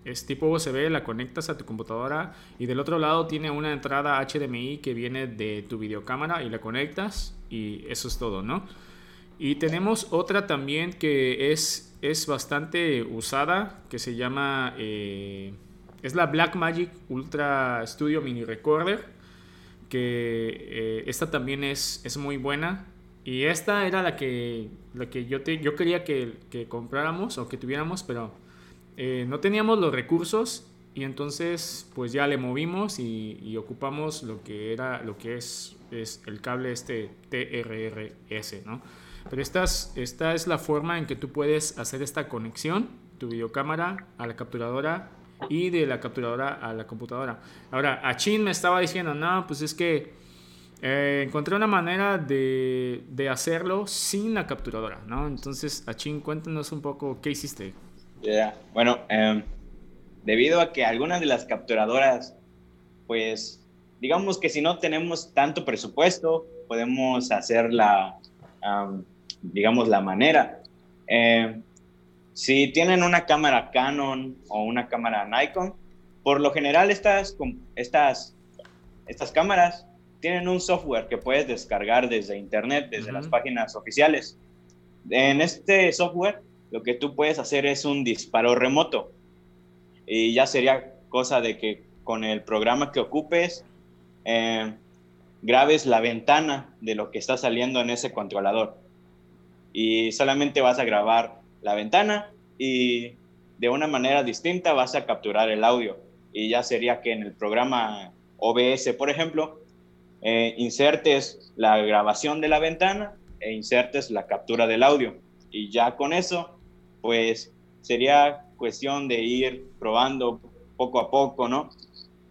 Es tipo USB, la conectas a tu computadora y del otro lado tiene una entrada HDMI que viene de tu videocámara y la conectas y eso es todo, ¿no? Y tenemos otra también que es, es bastante usada, que se llama... Eh, es la Blackmagic Ultra Studio Mini Recorder, que eh, esta también es, es muy buena. Y esta era la que, la que yo, te, yo quería que, que compráramos o que tuviéramos, pero eh, no teníamos los recursos y entonces pues ya le movimos y, ocupamos lo que era lo que es, es el cable este TRRS, ¿no? Pero esta es, esta es la forma en que tú puedes hacer esta conexión, tu videocámara a la capturadora y de la capturadora a la computadora. Ahora, Achin me estaba diciendo, no, pues es que eh, encontré una manera de, de, hacerlo sin la capturadora, ¿no? Entonces, Achin, cuéntanos un poco qué hiciste. Ya, bueno, em, debido a que algunas de las capturadoras, pues, digamos que si no tenemos tanto presupuesto, podemos hacer la, digamos, la manera. Eh, si tienen una cámara Canon o una cámara Nikon, por lo general estas, estas, estas cámaras tienen un software que puedes descargar desde internet, desde las páginas oficiales. En este software lo que tú puedes hacer es un disparo remoto. Y ya sería cosa de que con el programa que ocupes eh, grabes la ventana de lo que está saliendo en ese controlador. Y solamente vas a grabar la ventana y de una manera distinta vas a capturar el audio. Y ya sería que en el programa OBS, por ejemplo, eh, insertes la grabación de la ventana e insertes la captura del audio. Y ya con eso, pues sería cuestión de ir probando poco a poco, ¿no?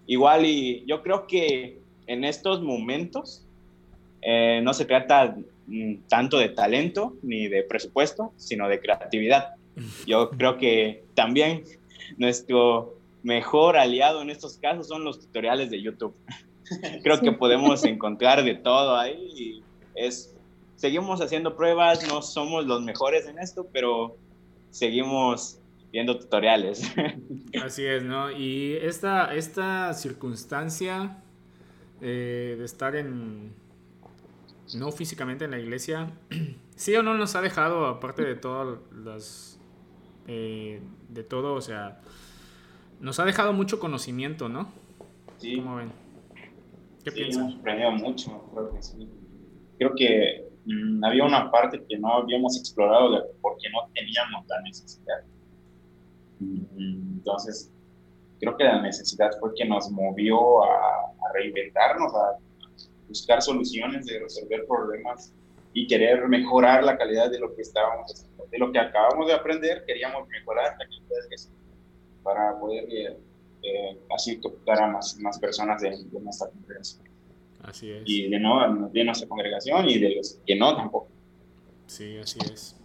Igual y yo creo que en estos momentos eh, no se trata tanto de talento ni de presupuesto, sino de creatividad. Yo creo que también nuestro mejor aliado en estos casos son los tutoriales de YouTube. creo que podemos encontrar de todo ahí y es seguimos haciendo pruebas, no somos los mejores en esto, pero seguimos viendo tutoriales. Así es, ¿no? Y esta, esta circunstancia eh, de estar en, no físicamente en la iglesia, sí o no nos ha dejado, aparte de todas las, eh, de todo, o sea, nos ha dejado mucho conocimiento, ¿no? Sí. ¿Cómo ven? ¿Qué sí, piensan? Hemos aprendido mucho, creo que sí. Creo que mmm, había una parte que no habíamos explorado porque no teníamos la necesidad. Entonces, creo que la necesidad fue que nos movió a, a reinventarnos, a buscar soluciones, de resolver problemas y querer mejorar la calidad de lo que estábamos haciendo. De lo que acabamos de aprender, queríamos mejorar la calidad de para poder eh, eh, así tocar a más, más personas de, nuestra congregación. Así es. Y de, no, de nuestra congregación y de los que no tampoco. Sí, así es.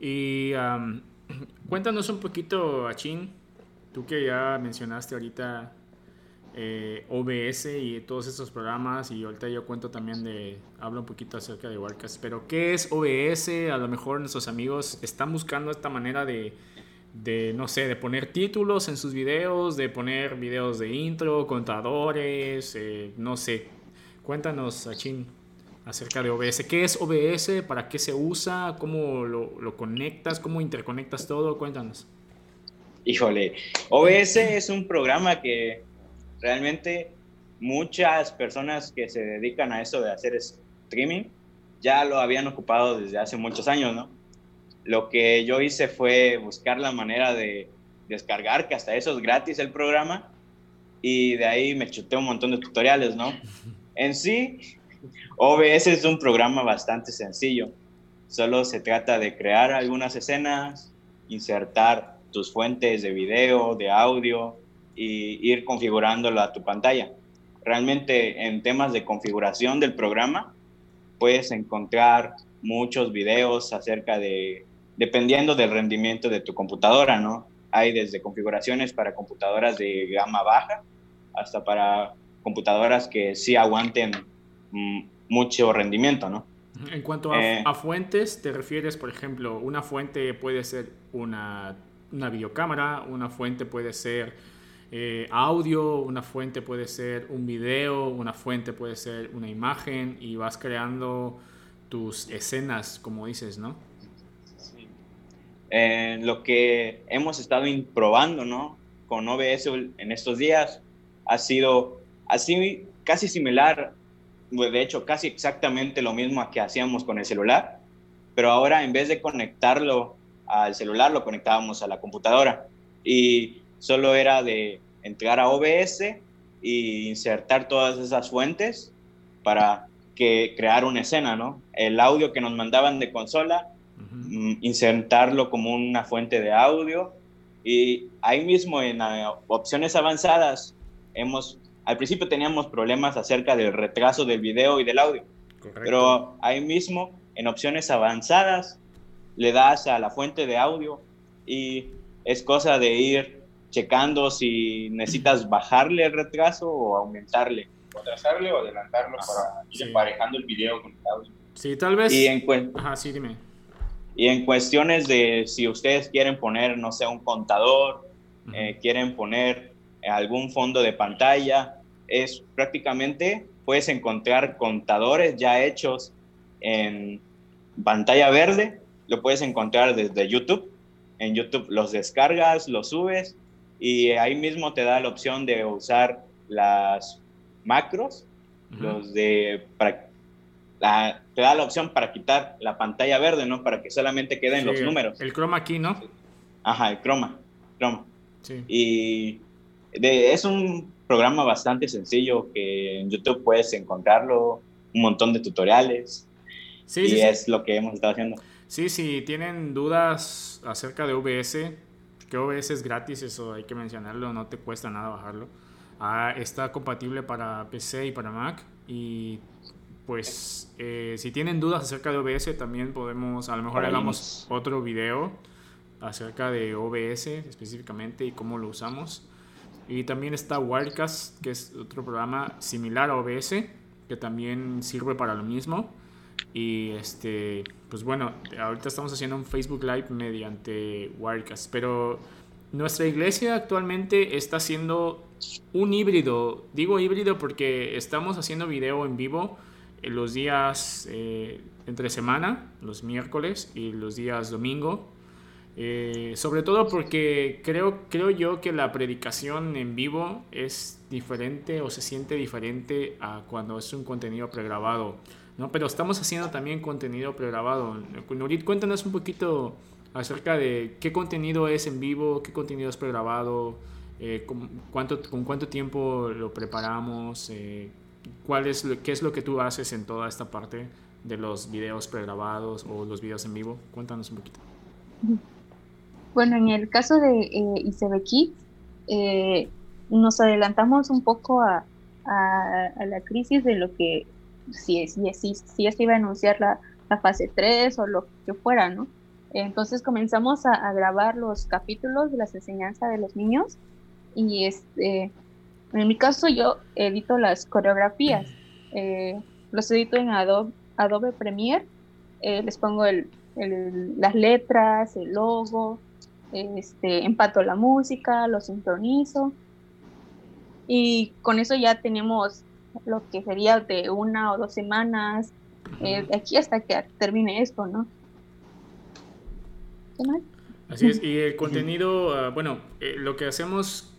Y cuéntanos un poquito, Achin, tú que ya mencionaste ahorita eh, OBS y todos estos programas y ahorita yo cuento también de, hablo un poquito acerca de Warcast, pero ¿qué es OBS? A lo mejor nuestros amigos están buscando esta manera de, de, no sé, de poner títulos en sus videos, de poner videos de intro, contadores, eh, no sé. Cuéntanos, Achin, acerca de OBS. ¿Qué es OBS? ¿Para qué se usa? ¿Cómo lo, lo conectas? ¿Cómo interconectas todo? Cuéntanos. Híjole, OBS es un programa que realmente muchas personas que se dedican a eso de hacer streaming ya lo habían ocupado desde hace muchos años, ¿no? Lo que yo hice fue buscar la manera de descargar, que hasta eso es gratis el programa, y de ahí me chuté un montón de tutoriales, ¿no? En sí, OBS es un programa bastante sencillo. Solo se trata de crear algunas escenas, insertar tus fuentes de video, de audio, y ir configurándolo a tu pantalla. Realmente en temas de configuración del programa puedes encontrar muchos videos acerca de, dependiendo del rendimiento de tu computadora, ¿no? hay desde configuraciones para computadoras de gama baja hasta para computadoras que sí aguanten mm, mucho rendimiento, ¿no? En cuanto eh, a, fuentes, te refieres, por ejemplo, una fuente puede ser una, una videocámara, una fuente puede ser eh, audio, una fuente puede ser un video, una fuente puede ser una imagen y vas creando tus escenas, como dices, ¿no? Sí. Eh, lo que hemos estado probando, ¿no? Con OBS en estos días ha sido así casi similar de hecho casi exactamente lo mismo que hacíamos con el celular, pero ahora en vez de conectarlo al celular, lo conectábamos a la computadora y solo era de entrar a OBS e insertar todas esas fuentes para que crear una escena, ¿no? El audio que nos mandaban de consola, mm, insertarlo como una fuente de audio. Y ahí mismo en opciones avanzadas hemos al principio teníamos problemas acerca del retraso del video y del audio, pero ahí mismo en opciones avanzadas le das a la fuente de audio y es cosa de ir checando si necesitas bajarle el retraso o aumentarle. O atrasarle o adelantarlo para ir emparejando el video con el audio. Sí, tal vez. Y en, Ajá, sí, dime. y en cuestiones de si ustedes quieren poner, no sé, un contador, eh, quieren poner algún fondo de pantalla, es prácticamente puedes encontrar contadores ya hechos en pantalla verde, lo puedes encontrar desde YouTube. En YouTube los descargas, los subes y ahí mismo te da la opción de usar las macros, los de para, te da la opción para quitar la pantalla verde, ¿no? Para que solamente queden los números. El chroma aquí, ¿no? Ajá, el chroma, chroma. Sí. Y es un programa bastante sencillo que en YouTube puedes encontrarlo, un montón de tutoriales. Sí, y es lo que hemos estado haciendo. Sí, si tienen dudas acerca de OBS, que OBS es gratis, eso hay que mencionarlo, no te cuesta nada bajarlo. Ah, está compatible para PC y para Mac. Y pues eh, si tienen dudas acerca de OBS, también podemos, a lo mejor hagamos otro video acerca de OBS específicamente y cómo lo usamos. Y también está Wirecast, que es otro programa similar a OBS, que también sirve para lo mismo. Y este, pues bueno, ahorita estamos haciendo un Facebook Live mediante Wirecast, pero nuestra iglesia actualmente está haciendo un híbrido. Digo híbrido porque estamos haciendo video en vivo en los días eh, entre semana, los miércoles y los días domingo. Eh, sobre todo porque creo, creo yo que la predicación en vivo es diferente o se siente diferente a cuando es un contenido pregrabado. ¿No? Pero estamos haciendo también contenido pregrabado. Nurit, cuéntanos un poquito acerca de qué contenido es en vivo, qué contenido es pregrabado, eh, con, cuánto, con cuánto tiempo lo preparamos, eh, cuál es qué es lo que tú haces en toda esta parte de los videos pregrabados o los videos en vivo. Cuéntanos un poquito. Bueno, en el caso de eh, eh, nos adelantamos un poco a, la crisis de lo que, si, si, si, si se iba a anunciar la, fase 3 o lo que fuera, ¿no? Entonces comenzamos a, grabar los capítulos de las enseñanzas de los niños y este, en mi caso yo edito las coreografías, eh, los edito en Adobe, Premiere, eh, les pongo el, las letras, el logo, este, empato la música, lo sincronizo y con eso ya tenemos lo que sería de una o dos semanas eh, de aquí hasta que termine esto, ¿no? Así es, y el contenido, ah, bueno, eh, lo que hacemos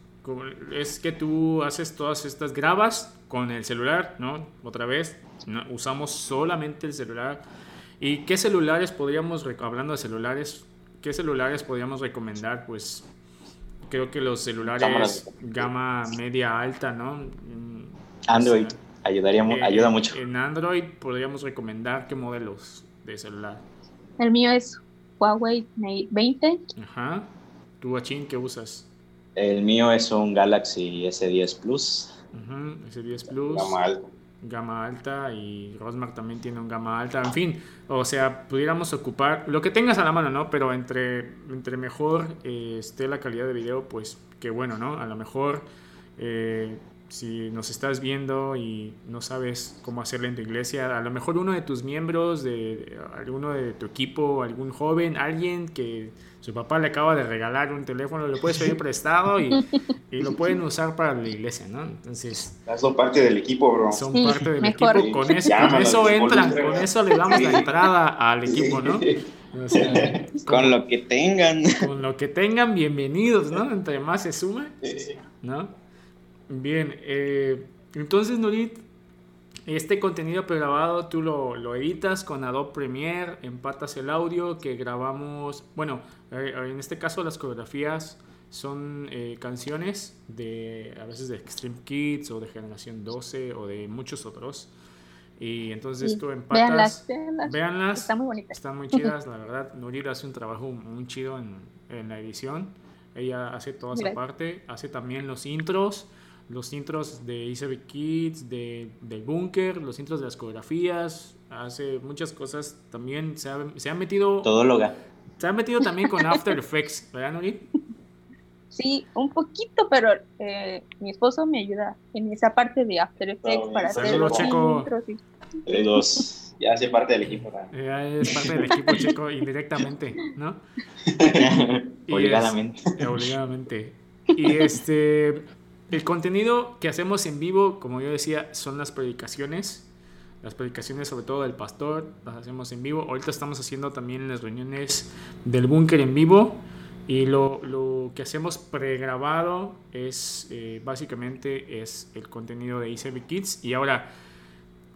es que tú haces todas estas grabas con el celular, ¿no? Otra vez, usamos solamente el celular. ¿Y qué celulares podríamos, hablando de celulares, ¿Qué celulares podríamos recomendar? Pues creo que los celulares gama media alta, ¿no? Android ayudaría, eh, ayuda mucho. En Android podríamos recomendar qué modelos de celular. El mío es Huawei Mate 20. Ajá. ¿Tú, Achin, qué usas? El mío es un Galaxy S10 Plus. S10 Plus. Gama alta. gama alta y Rosmar también tiene un gama alta. En fin, o sea, pudiéramos ocupar lo que tengas a la mano, ¿no? Pero entre, entre mejor eh, esté la calidad de video, pues qué bueno, ¿no? A lo mejor eh, si nos estás viendo y no sabes cómo hacerlo en tu iglesia, a lo mejor uno de tus miembros, de, alguno de tu equipo, algún joven, alguien que su papá le acaba de regalar un teléfono, lo puedes pedir prestado y, y lo pueden usar para la iglesia, ¿no? Entonces... Son parte del equipo, bro. Son parte del equipo, con eso, con eso entran, con eso le damos la entrada al equipo, ¿no? con lo que tengan. Con lo que tengan, bienvenidos, ¿no? Entre más se sume, ¿no? Bien, eh, entonces Nurit, este contenido pregrabado tú lo, lo, editas con Adobe Premiere, empatas el audio que grabamos, bueno, eh, en este caso las coreografías son eh, canciones de a veces de Extreme Kids o de Generación 12 o de muchos otros. Y entonces tú empatas. Véanlas, Están muy bonitas. Están muy chidas, la verdad. Nurit hace un trabajo muy chido en, en la edición. Ella hace toda esa parte, hace también los intros los intros de ICB Kids, de, del Bunker, los intros de las coreografías, hace muchas cosas. También se ha, se ha metido. Todo loga. Se ha metido también con After Effects, ¿verdad, Nuri? Sí, un poquito, pero eh, mi esposo me ayuda en esa parte de After Effects para hacer los intros. Y... Los ya hace parte del equipo. Ya es parte del equipo checo indirectamente, ¿no? obligadamente. Es, obligadamente. Y este, el contenido que hacemos en vivo, como yo decía, son las predicaciones. Las predicaciones sobre todo del pastor, las hacemos en vivo. Ahorita estamos haciendo también las reuniones del búnker en vivo. Y lo, lo, que hacemos pregrabado es eh, básicamente es el contenido de ICB Kids. Y ahora,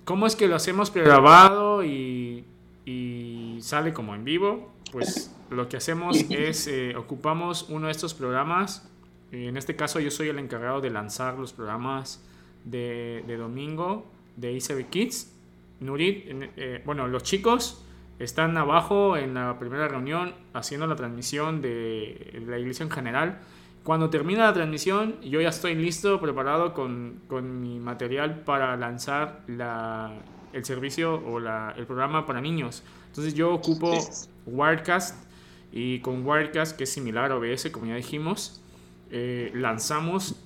¿cómo es que lo hacemos pregrabado y, y sale como en vivo? Pues lo que hacemos es eh, ocupamos uno de estos programas en este caso yo soy el encargado de lanzar los programas de, de domingo de ICB Kids. Nurit, eh, bueno, los chicos están abajo en la primera reunión haciendo la transmisión de la iglesia en general. Cuando termina la transmisión, yo ya estoy listo, preparado con, con mi material para lanzar la, el servicio o la, el programa para niños. Entonces yo ocupo Wirecast y con Wirecast, que es similar a OBS, como ya dijimos, eh, lanzamos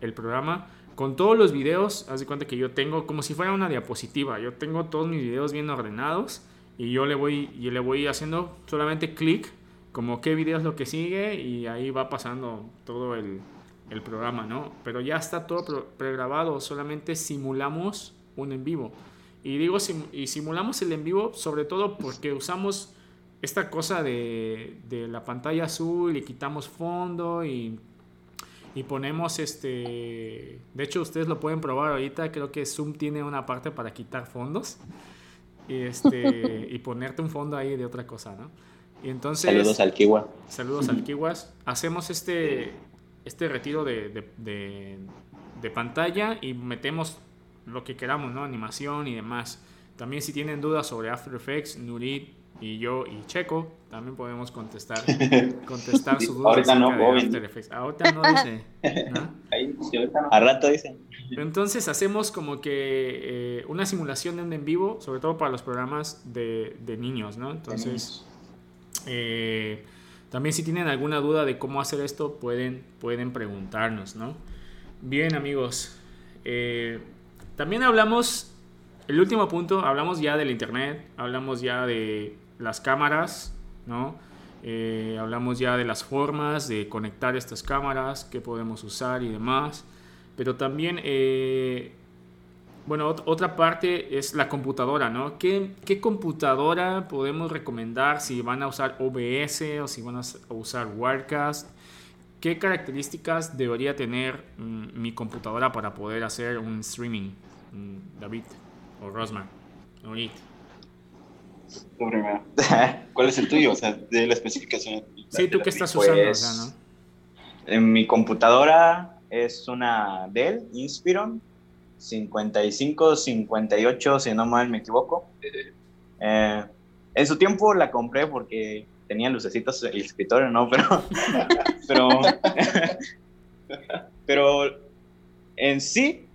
el programa con todos los videos. Haz de cuenta que yo tengo como si fuera una diapositiva. Yo tengo todos mis videos bien ordenados y yo le voy, y le voy haciendo solamente clic, como qué video es lo que sigue y ahí va pasando todo el, el programa, ¿no? Pero ya está todo pregrabado, solamente simulamos un en vivo. Y digo, y simulamos el en vivo sobre todo porque usamos esta cosa de, de la pantalla azul y quitamos fondo y y ponemos este de hecho ustedes lo pueden probar ahorita creo que Zoom tiene una parte para quitar fondos y este y ponerte un fondo ahí de otra cosa no y entonces saludos al Kiwa. saludos al Kiwas hacemos este este retiro de, de, de, pantalla y metemos lo que queramos no animación y demás. También si tienen dudas sobre After Effects Nurit y yo y Checo también podemos contestar contestar sus dudas. Ahorita no, Ahorita no dice. A rato dice. Entonces hacemos como que eh, una simulación de un en vivo, sobre todo para los programas de, de niños, ¿no? Entonces, eh, también si tienen alguna duda de cómo hacer esto, pueden, pueden preguntarnos, ¿no? Bien, amigos. Eh, también hablamos, el último punto, hablamos ya del Internet, hablamos ya de las cámaras, ¿no? Eh, hablamos ya de las formas de conectar estas cámaras, qué podemos usar y demás. Pero también, eh, bueno, otra parte es la computadora, ¿no? ¿Qué, ¿Qué, computadora podemos recomendar si van a usar OBS o si van a usar Wirecast? ¿Qué características debería tener mm, mi computadora para poder hacer un streaming? Mm, David o Rosman. Ahorita. ¿Cuál es el tuyo? O sea, de la especificación. Sí, tú qué estás usando, pues, En mi computadora es una Dell Inspiron 5558, si no mal me equivoco. Eh, en su tiempo la compré porque tenía lucecitos el escritorio, ¿no? Pero, pero, pero en sí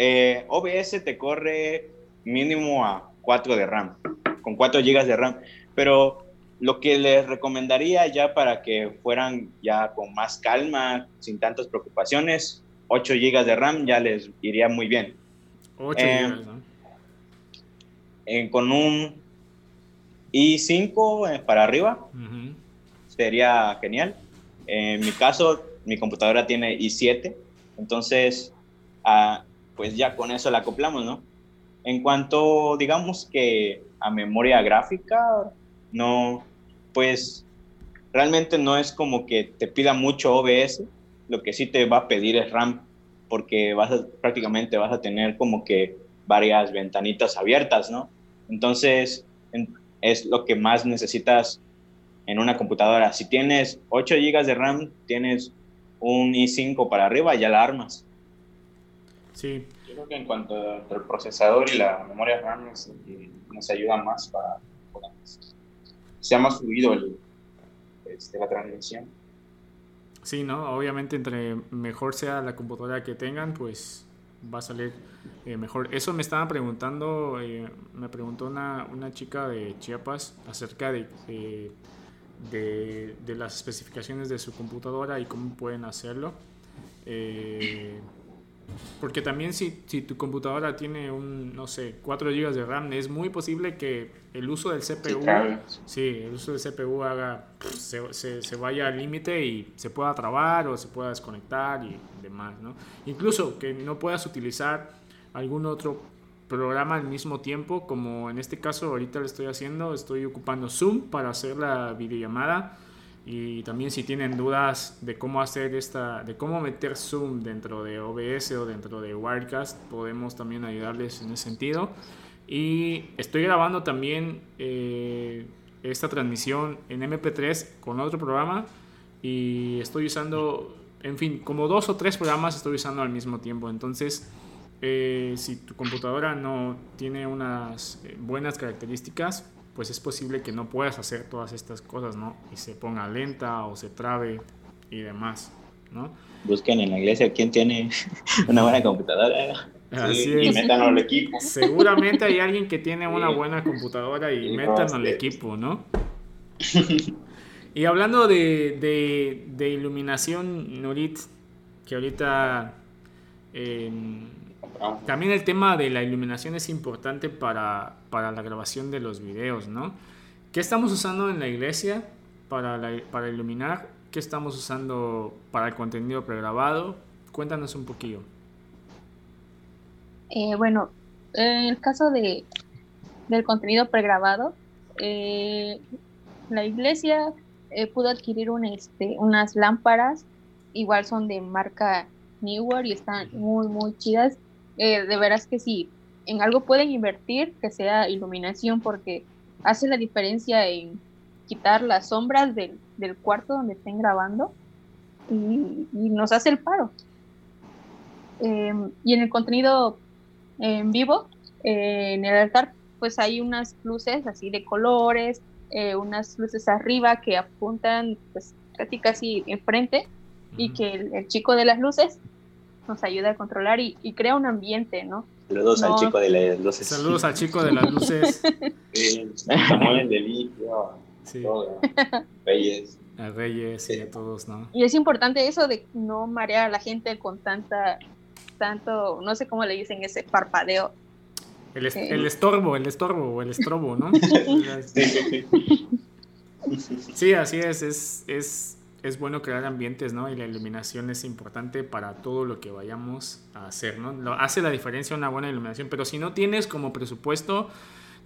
eh, OBS te corre mínimo a 4 de RAM, con 4 GB de RAM, pero lo que les recomendaría ya para que fueran ya con más calma, sin tantas preocupaciones, 8 GB de RAM ya les iría muy bien. 8 eh, ¿no? con un i5 eh, para arriba sería genial. En mi caso, mi computadora tiene i7, entonces, ah, pues ya con eso la acoplamos, ¿no? En cuanto, digamos que a memoria gráfica, no, pues realmente no es como que te pida mucho OBS, lo que sí te va a pedir es RAM, porque vas prácticamente vas a tener como que varias ventanitas abiertas, ¿no? Entonces, es lo que más necesitas en una computadora. Si tienes 8 GB de RAM, tienes un i5 para arriba, ya la armas. Sí. Yo creo que en cuanto al procesador y la memoria RAM nos, ayuda más para sea más fluido el, este, la transmisión. Sí, ¿no? Obviamente entre mejor sea la computadora que tengan, pues va a salir eh, mejor. Eso me estaban preguntando, eh, me preguntó una, una, chica de Chiapas acerca de, de, de, las especificaciones de su computadora y cómo pueden hacerlo. Porque también si, si, tu computadora tiene un, no sé, 4 GB de RAM, es muy posible que el uso del CPU, sí, el uso del CPU haga, se, se, se vaya al límite y se pueda trabar o se pueda desconectar y demás, ¿no? Incluso que no puedas utilizar algún otro programa al mismo tiempo, como en este caso ahorita lo estoy haciendo, estoy ocupando Zoom para hacer la videollamada y también si tienen dudas de cómo hacer esta, de cómo meter Zoom dentro de OBS o dentro de Wirecast, podemos también ayudarles en ese sentido. Y estoy grabando también eh, esta transmisión en MP3 con otro programa y estoy usando, en fin, como dos o tres programas estoy usando al mismo tiempo. Entonces, eh, si tu computadora no tiene unas eh, buenas características, pues es posible que no puedas hacer todas estas cosas, ¿no? Y se ponga lenta o se trabe y demás, ¿no? Busquen en la iglesia quién tiene una buena computadora. Así y metan al equipo. Seguramente hay alguien que tiene una buena computadora y metan al equipo, ¿no? y hablando de, de, de iluminación, Norit, que ahorita eh, también el tema de la iluminación es importante para, para, la grabación de los videos, ¿no? ¿Qué estamos usando en la iglesia para, para iluminar? ¿Qué estamos usando para el contenido pregrabado? Cuéntanos un poquillo. Eh, bueno, en el caso de, del contenido pregrabado, eh, la iglesia eh, pudo adquirir un, este, unas lámparas, igual son de marca Newer y están muy, muy chidas eh, de veras que si en algo pueden invertir, que sea iluminación, porque hace la diferencia en quitar las sombras del, cuarto donde estén grabando y, nos hace el paro. Em, y en el contenido en vivo, eh, en el altar, pues hay unas luces así de colores, eh, unas luces arriba que apuntan pues casi casi enfrente y que el, chico de las luces nos ayuda a controlar y, crea un ambiente, ¿no? Saludos al chico de las luces. Saludos al chico de las luces. sí, Samuel de sí. Reyes. A Reyes y a todos, ¿no? Y es importante eso de no marear a la gente con tanta, tanto, no sé cómo le dicen ese parpadeo. El, el estorbo, el estorbo o el estrobo, ¿no? sí, así es, es, es es bueno crear ambientes, ¿no? Y la iluminación es importante para todo lo que vayamos a hacer, ¿no? Lo, hace la diferencia una buena iluminación, pero si no tienes como presupuesto,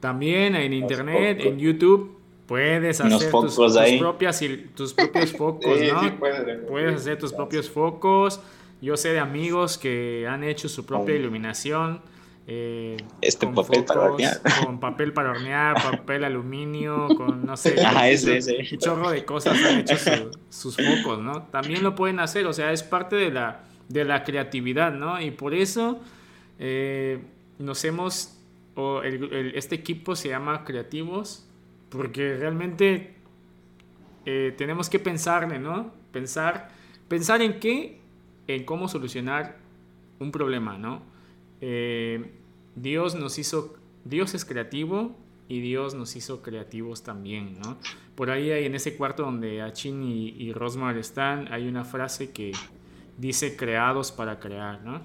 también en internet, en YouTube, puedes hacer tus, propias, tus propios focos, ¿no? puedes, hacer tus propios focos. Yo sé de amigos que han hecho su propia iluminación eh, este papel para hornear. Con papel para hornear, papel aluminio, con no sé, un chorro de cosas han hecho sus focos, ¿no? También lo pueden hacer, o sea, es parte de la, de la creatividad, ¿no? Y por eso eh, nos hemos, o este equipo se llama Creativos, porque realmente eh, tenemos que pensarle, ¿no? Pensar, pensar en qué, en cómo solucionar un problema, ¿no? Eh, Dios nos hizo, Dios es creativo y Dios nos hizo creativos también, ¿no? Por ahí hay, en ese cuarto donde Achin y, y Rosmar están, hay una frase que dice creados para crear, ¿no?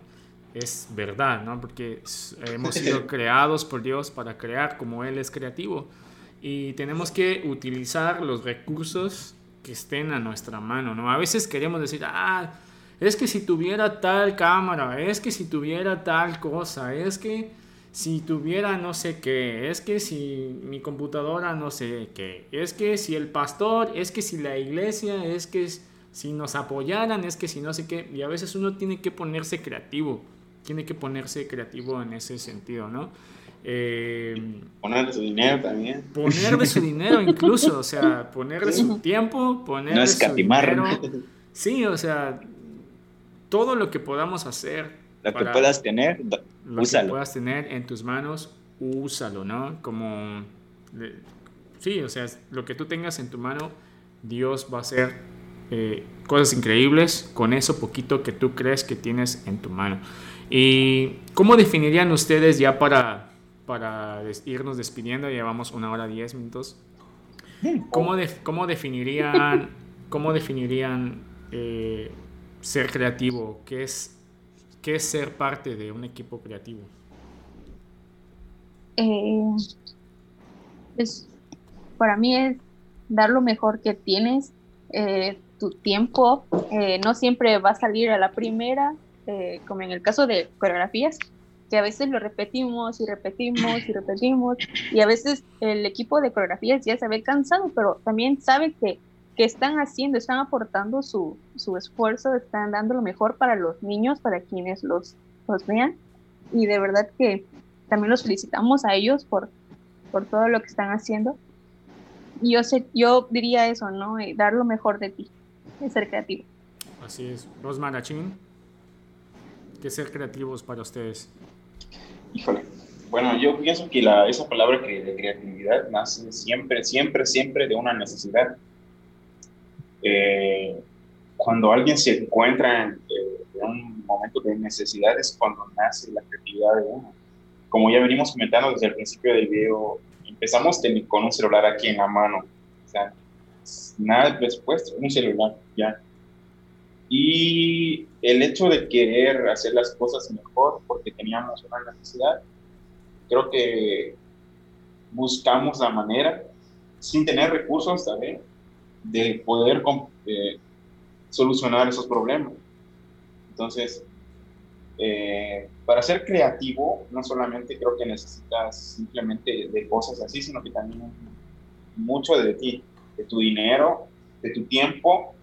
Es verdad, ¿no? Porque hemos sido creados por Dios para crear como Él es creativo y tenemos que utilizar los recursos que estén a nuestra mano, ¿no? A veces queremos decir, ah, es que si tuviera tal cámara, es que si tuviera tal cosa, es que si tuviera no sé qué, es que si mi computadora no sé qué, es que si el pastor, es que si la iglesia, es que si nos apoyaran, es que si no sé qué, y a veces uno tiene que ponerse creativo, tiene que ponerse creativo en ese sentido, ¿no? Eh, poner de su dinero también. Poner de su dinero incluso, o sea, poner de su tiempo, poner no de su dinero. Sí, o sea, todo lo que podamos hacer. Lo que puedas tener, lo que puedas tener en tus manos, úsalo, ¿no? Como, sí, o sea, lo que tú tengas en tu mano, Dios va a hacer eh, cosas increíbles con eso poquito que tú crees que tienes en tu mano. ¿Y cómo definirían ustedes ya para, para irnos despidiendo? Llevamos una hora diez minutos. ¿Cómo, cómo definirían, cómo definirían eh, ser creativo? ¿Qué es, ¿Qué es ser parte de un equipo creativo? Eh, pues, para mí es dar lo mejor que tienes, eh, tu tiempo, eh, no siempre va a salir a la primera, como en el caso de coreografías, que a veces lo repetimos y repetimos y repetimos, y a veces el equipo de coreografías ya se ve cansado, pero también sabe que que están haciendo, están aportando su, su, esfuerzo, están dando lo mejor para los niños, para quienes los, los vean. Y de verdad que también los felicitamos a ellos por, por todo lo que están haciendo. Y yo, sé, yo diría eso, ¿no? Eh, dar lo mejor de ti, es ser creativo. Así es. Los Marachín, ¿qué ser creativos para ustedes? Híjole. Bueno, yo pienso que la, esa palabra que de creatividad nace siempre, siempre, siempre de una necesidad eh, cuando alguien se encuentra en, eh, un momento de necesidad es cuando nace la creatividad de uno. Como ya venimos comentando desde el principio del video, empezamos con un celular aquí en la mano. O sea, nada de presupuesto, un celular, ya. Y el hecho de querer hacer las cosas mejor porque teníamos una necesidad, creo que buscamos la manera, sin tener recursos, también, de poder eh, solucionar esos problemas. Entonces, eh, para ser creativo, no solamente creo que necesitas simplemente de cosas así, sino que también mucho de ti, de tu dinero, de tu tiempo,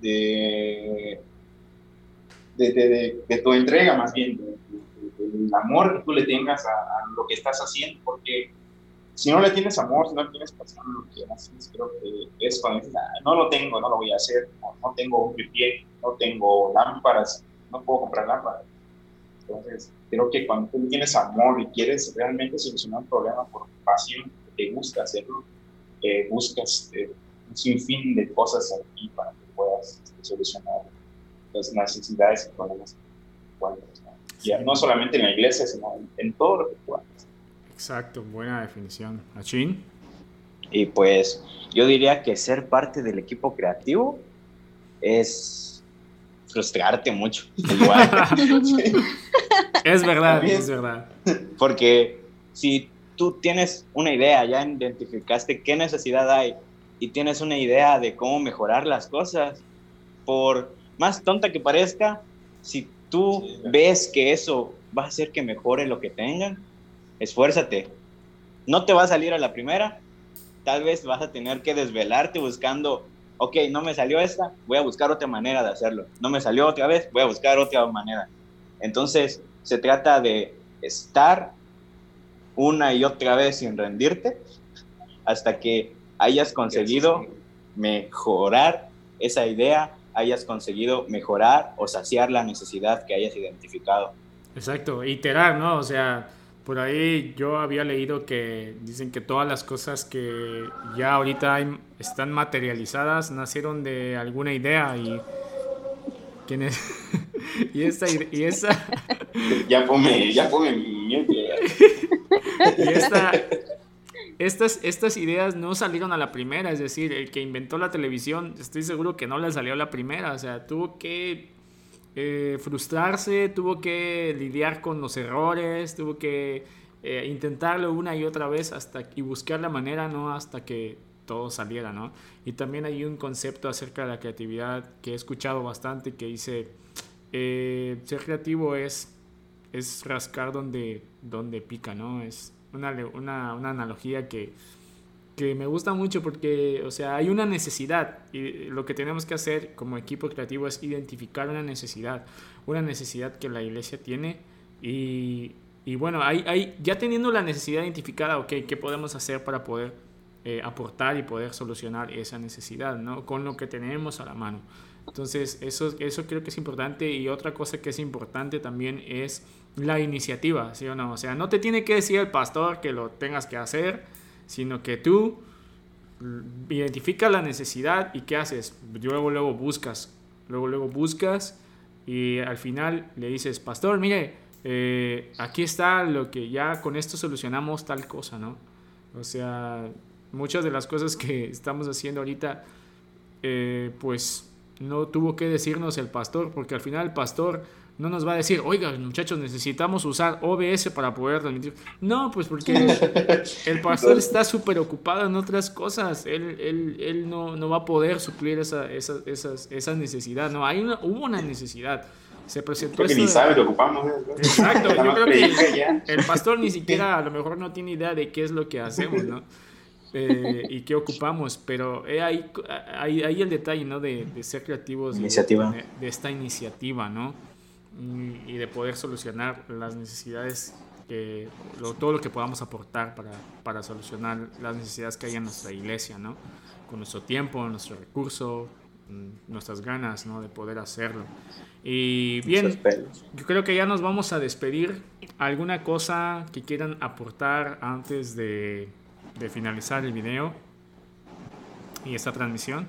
de, de, tu entrega más bien, del amor que tú le tengas a, a, lo que estás haciendo, porque si no le tienes amor, si no le tienes pasión lo que haces, creo que es cuando dices, ah, no lo tengo, no lo voy a hacer, no, tengo un pie, no tengo lámparas, no puedo comprar lámparas. Entonces, creo que cuando tú tienes amor y quieres realmente solucionar un problema por pasión, te gusta hacerlo, eh, buscas eh, un sinfín de cosas aquí para que puedas este, solucionar las necesidades y problemas que ¿no? no solamente en la iglesia, sino en, en todo lo que haces. Exacto, buena definición. ¿Achin? Y pues yo diría que ser parte del equipo creativo es frustrarte mucho. es verdad, es verdad. Porque si tú tienes una idea, ya identificaste qué necesidad hay y tienes una idea de cómo mejorar las cosas, por más tonta que parezca, si tú ves que eso va a hacer que mejore lo que tengan, esfuérzate. No te va a salir a la primera, tal vez vas a tener que desvelarte buscando, ok, no me salió esta, voy a buscar otra manera de hacerlo. No me salió otra vez, voy a buscar otra manera. Entonces, se trata de estar una y otra vez sin rendirte hasta que hayas conseguido mejorar esa idea, hayas conseguido mejorar o saciar la necesidad que hayas identificado. Exacto, iterar, ¿no? O sea, por ahí yo había leído que dicen que todas las cosas que ya ahorita están materializadas nacieron de alguna idea y ¿Quién es? y esta, y esa... ya pone, ya mi y esta, estas, estas ideas no salieron a la primera, es decir, el que inventó la televisión, estoy seguro que no le salió a la primera, o sea, tuvo que eh, frustrarse, tuvo que lidiar con los errores, tuvo que eh, intentarlo una y otra vez hasta y buscar la manera, ¿no? Hasta que todo saliera, ¿no? Y también hay un concepto acerca de la creatividad que he escuchado bastante que dice, eh, ser creativo es, es rascar donde, donde pica, ¿no? Es una, una, una analogía que, que me gusta mucho porque, o sea, hay una necesidad y lo que tenemos que hacer como equipo creativo es identificar una necesidad, una necesidad que la iglesia tiene y, y bueno, hay, hay, ya teniendo la necesidad identificada, ok, ¿qué podemos hacer para poder eh, aportar y poder solucionar esa necesidad, ¿no? Con lo que tenemos a la mano. Entonces, eso, eso creo que es importante y otra cosa que es importante también es la iniciativa, ¿sí o no? O sea, no te tiene que decir el pastor que lo tengas que hacer, sino que tú identifica la necesidad y qué haces. Luego, luego buscas, luego, luego buscas y al final le dices, pastor, mire, eh, aquí está lo que ya con esto solucionamos tal cosa, ¿no? O sea, muchas de las cosas que estamos haciendo ahorita, eh, pues no tuvo que decirnos el pastor, porque al final el pastor no nos va a decir, oiga, muchachos, necesitamos usar OBS para poder transmitir. No, pues porque el pastor está súper ocupado en otras cosas. Él, él, él no, no, va a poder suplir esa, esa, esa necesidad. No, hay una, hubo una necesidad. Se presentó. Porque ni sabe, lo ocupamos. ¿eh? Exacto, yo creo que el pastor ni siquiera a lo mejor no tiene idea de qué es lo que hacemos, ¿no? Eh, y qué ocupamos, pero eh, hay, hay, el detalle, ¿no? De, ser creativos de, de, esta iniciativa, ¿no? Y, de poder solucionar las necesidades, que, todo lo que podamos aportar para, para solucionar las necesidades que hay en nuestra iglesia, ¿no? Con nuestro tiempo, nuestro recurso, mm, nuestras ganas, ¿no? De poder hacerlo. Y bien, yo creo que ya nos vamos a despedir. ¿Alguna cosa que quieran aportar antes de de finalizar el video y esta transmisión?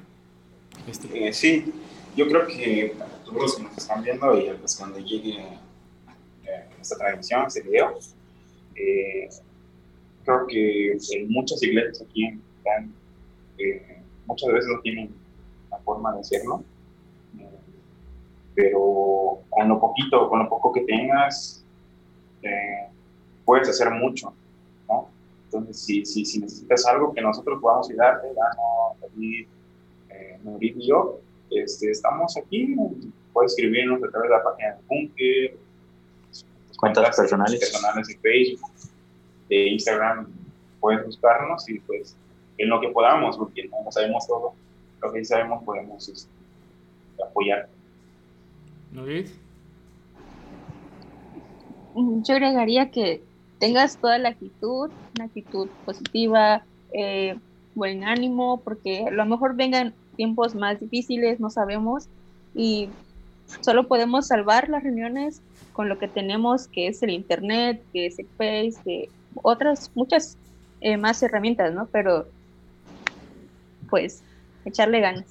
Este. Eh, sí, yo creo que todos los que nos están viendo y pues cuando llegue eh, esta transmisión, este video, eh, creo que en muchas iglesias aquí están, muchas veces no tienen la forma de hacerlo, pero con lo poquito, con lo poco que tengas, puedes hacer mucho. Entonces, si, si, si necesitas algo que nosotros podamos ayudarte, Dano, David, eh, y yo, este, estamos aquí. Puedes escribirnos a través de la página de Bunker, cuentas personales. personales de Facebook, de Instagram. Puedes buscarnos y, pues, en lo que podamos, porque no sabemos todo, lo que sí sabemos podemos este, apoyar. ¿David? Yo agregaría que tengas toda la actitud, una actitud positiva, eh, buen ánimo, porque a lo mejor vengan tiempos más difíciles, no sabemos, y solo podemos salvar las reuniones con lo que tenemos, que es el Internet, que es el Face, que otras, muchas eh, más herramientas, ¿no? Pero, pues, echarle ganas.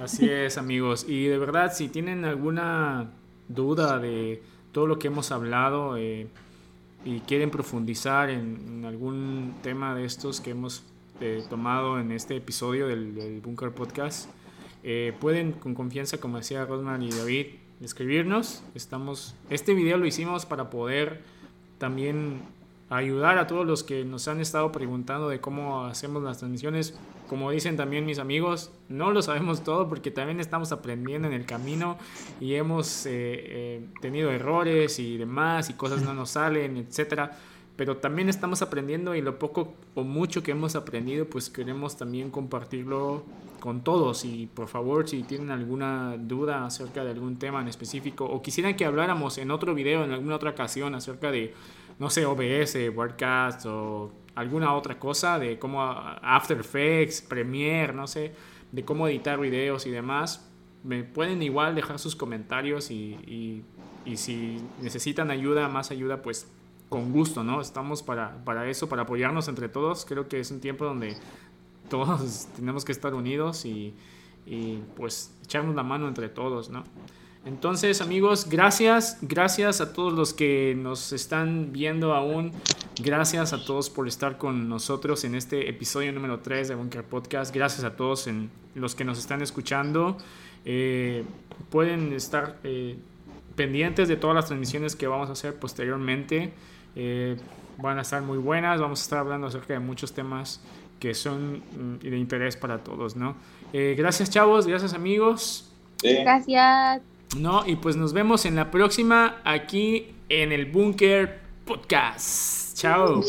Así es, amigos. Y de verdad, si tienen alguna duda de todo lo que hemos hablado, eh, y quieren profundizar en, algún tema de estos que hemos eh, tomado en este episodio del, Bunker Podcast, eh, pueden con confianza, como decía Rosman y David, escribirnos. Estamos, este video lo hicimos para poder también ayudar a todos los que nos han estado preguntando de cómo hacemos las transmisiones. Como dicen también mis amigos, no lo sabemos todo porque también estamos aprendiendo en el camino y hemos eh, eh, tenido errores y demás y cosas no nos salen, etcétera. Pero también estamos aprendiendo y lo poco o mucho que hemos aprendido, pues queremos también compartirlo con todos. Y por favor, si tienen alguna duda acerca de algún tema en específico o quisieran que habláramos en otro video, en alguna otra ocasión, acerca de no sé, OBS, WordCast o alguna otra cosa de cómo After Effects, Premiere, no sé, de cómo editar videos y demás, me pueden igual dejar sus comentarios y, y, si necesitan ayuda, más ayuda, pues con gusto, ¿no? Estamos para, para eso, para apoyarnos entre todos. Creo que es un tiempo donde todos tenemos que estar unidos y, y pues echarnos la mano entre todos, ¿no? Entonces, amigos, gracias, gracias a todos los que nos están viendo aún. Gracias a todos por estar con nosotros en este episodio número 3 de Bunker Podcast. Gracias a todos en los que nos están escuchando. Eh, pueden estar eh, pendientes de todas las transmisiones que vamos a hacer posteriormente. Eh, van a estar muy buenas. Vamos a estar hablando acerca de muchos temas que son mm, de interés para todos, ¿no? gracias, chavos. Gracias, amigos. Gracias. No, y pues nos vemos en la próxima aquí en el Bunker Podcast. Chao.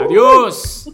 Adiós.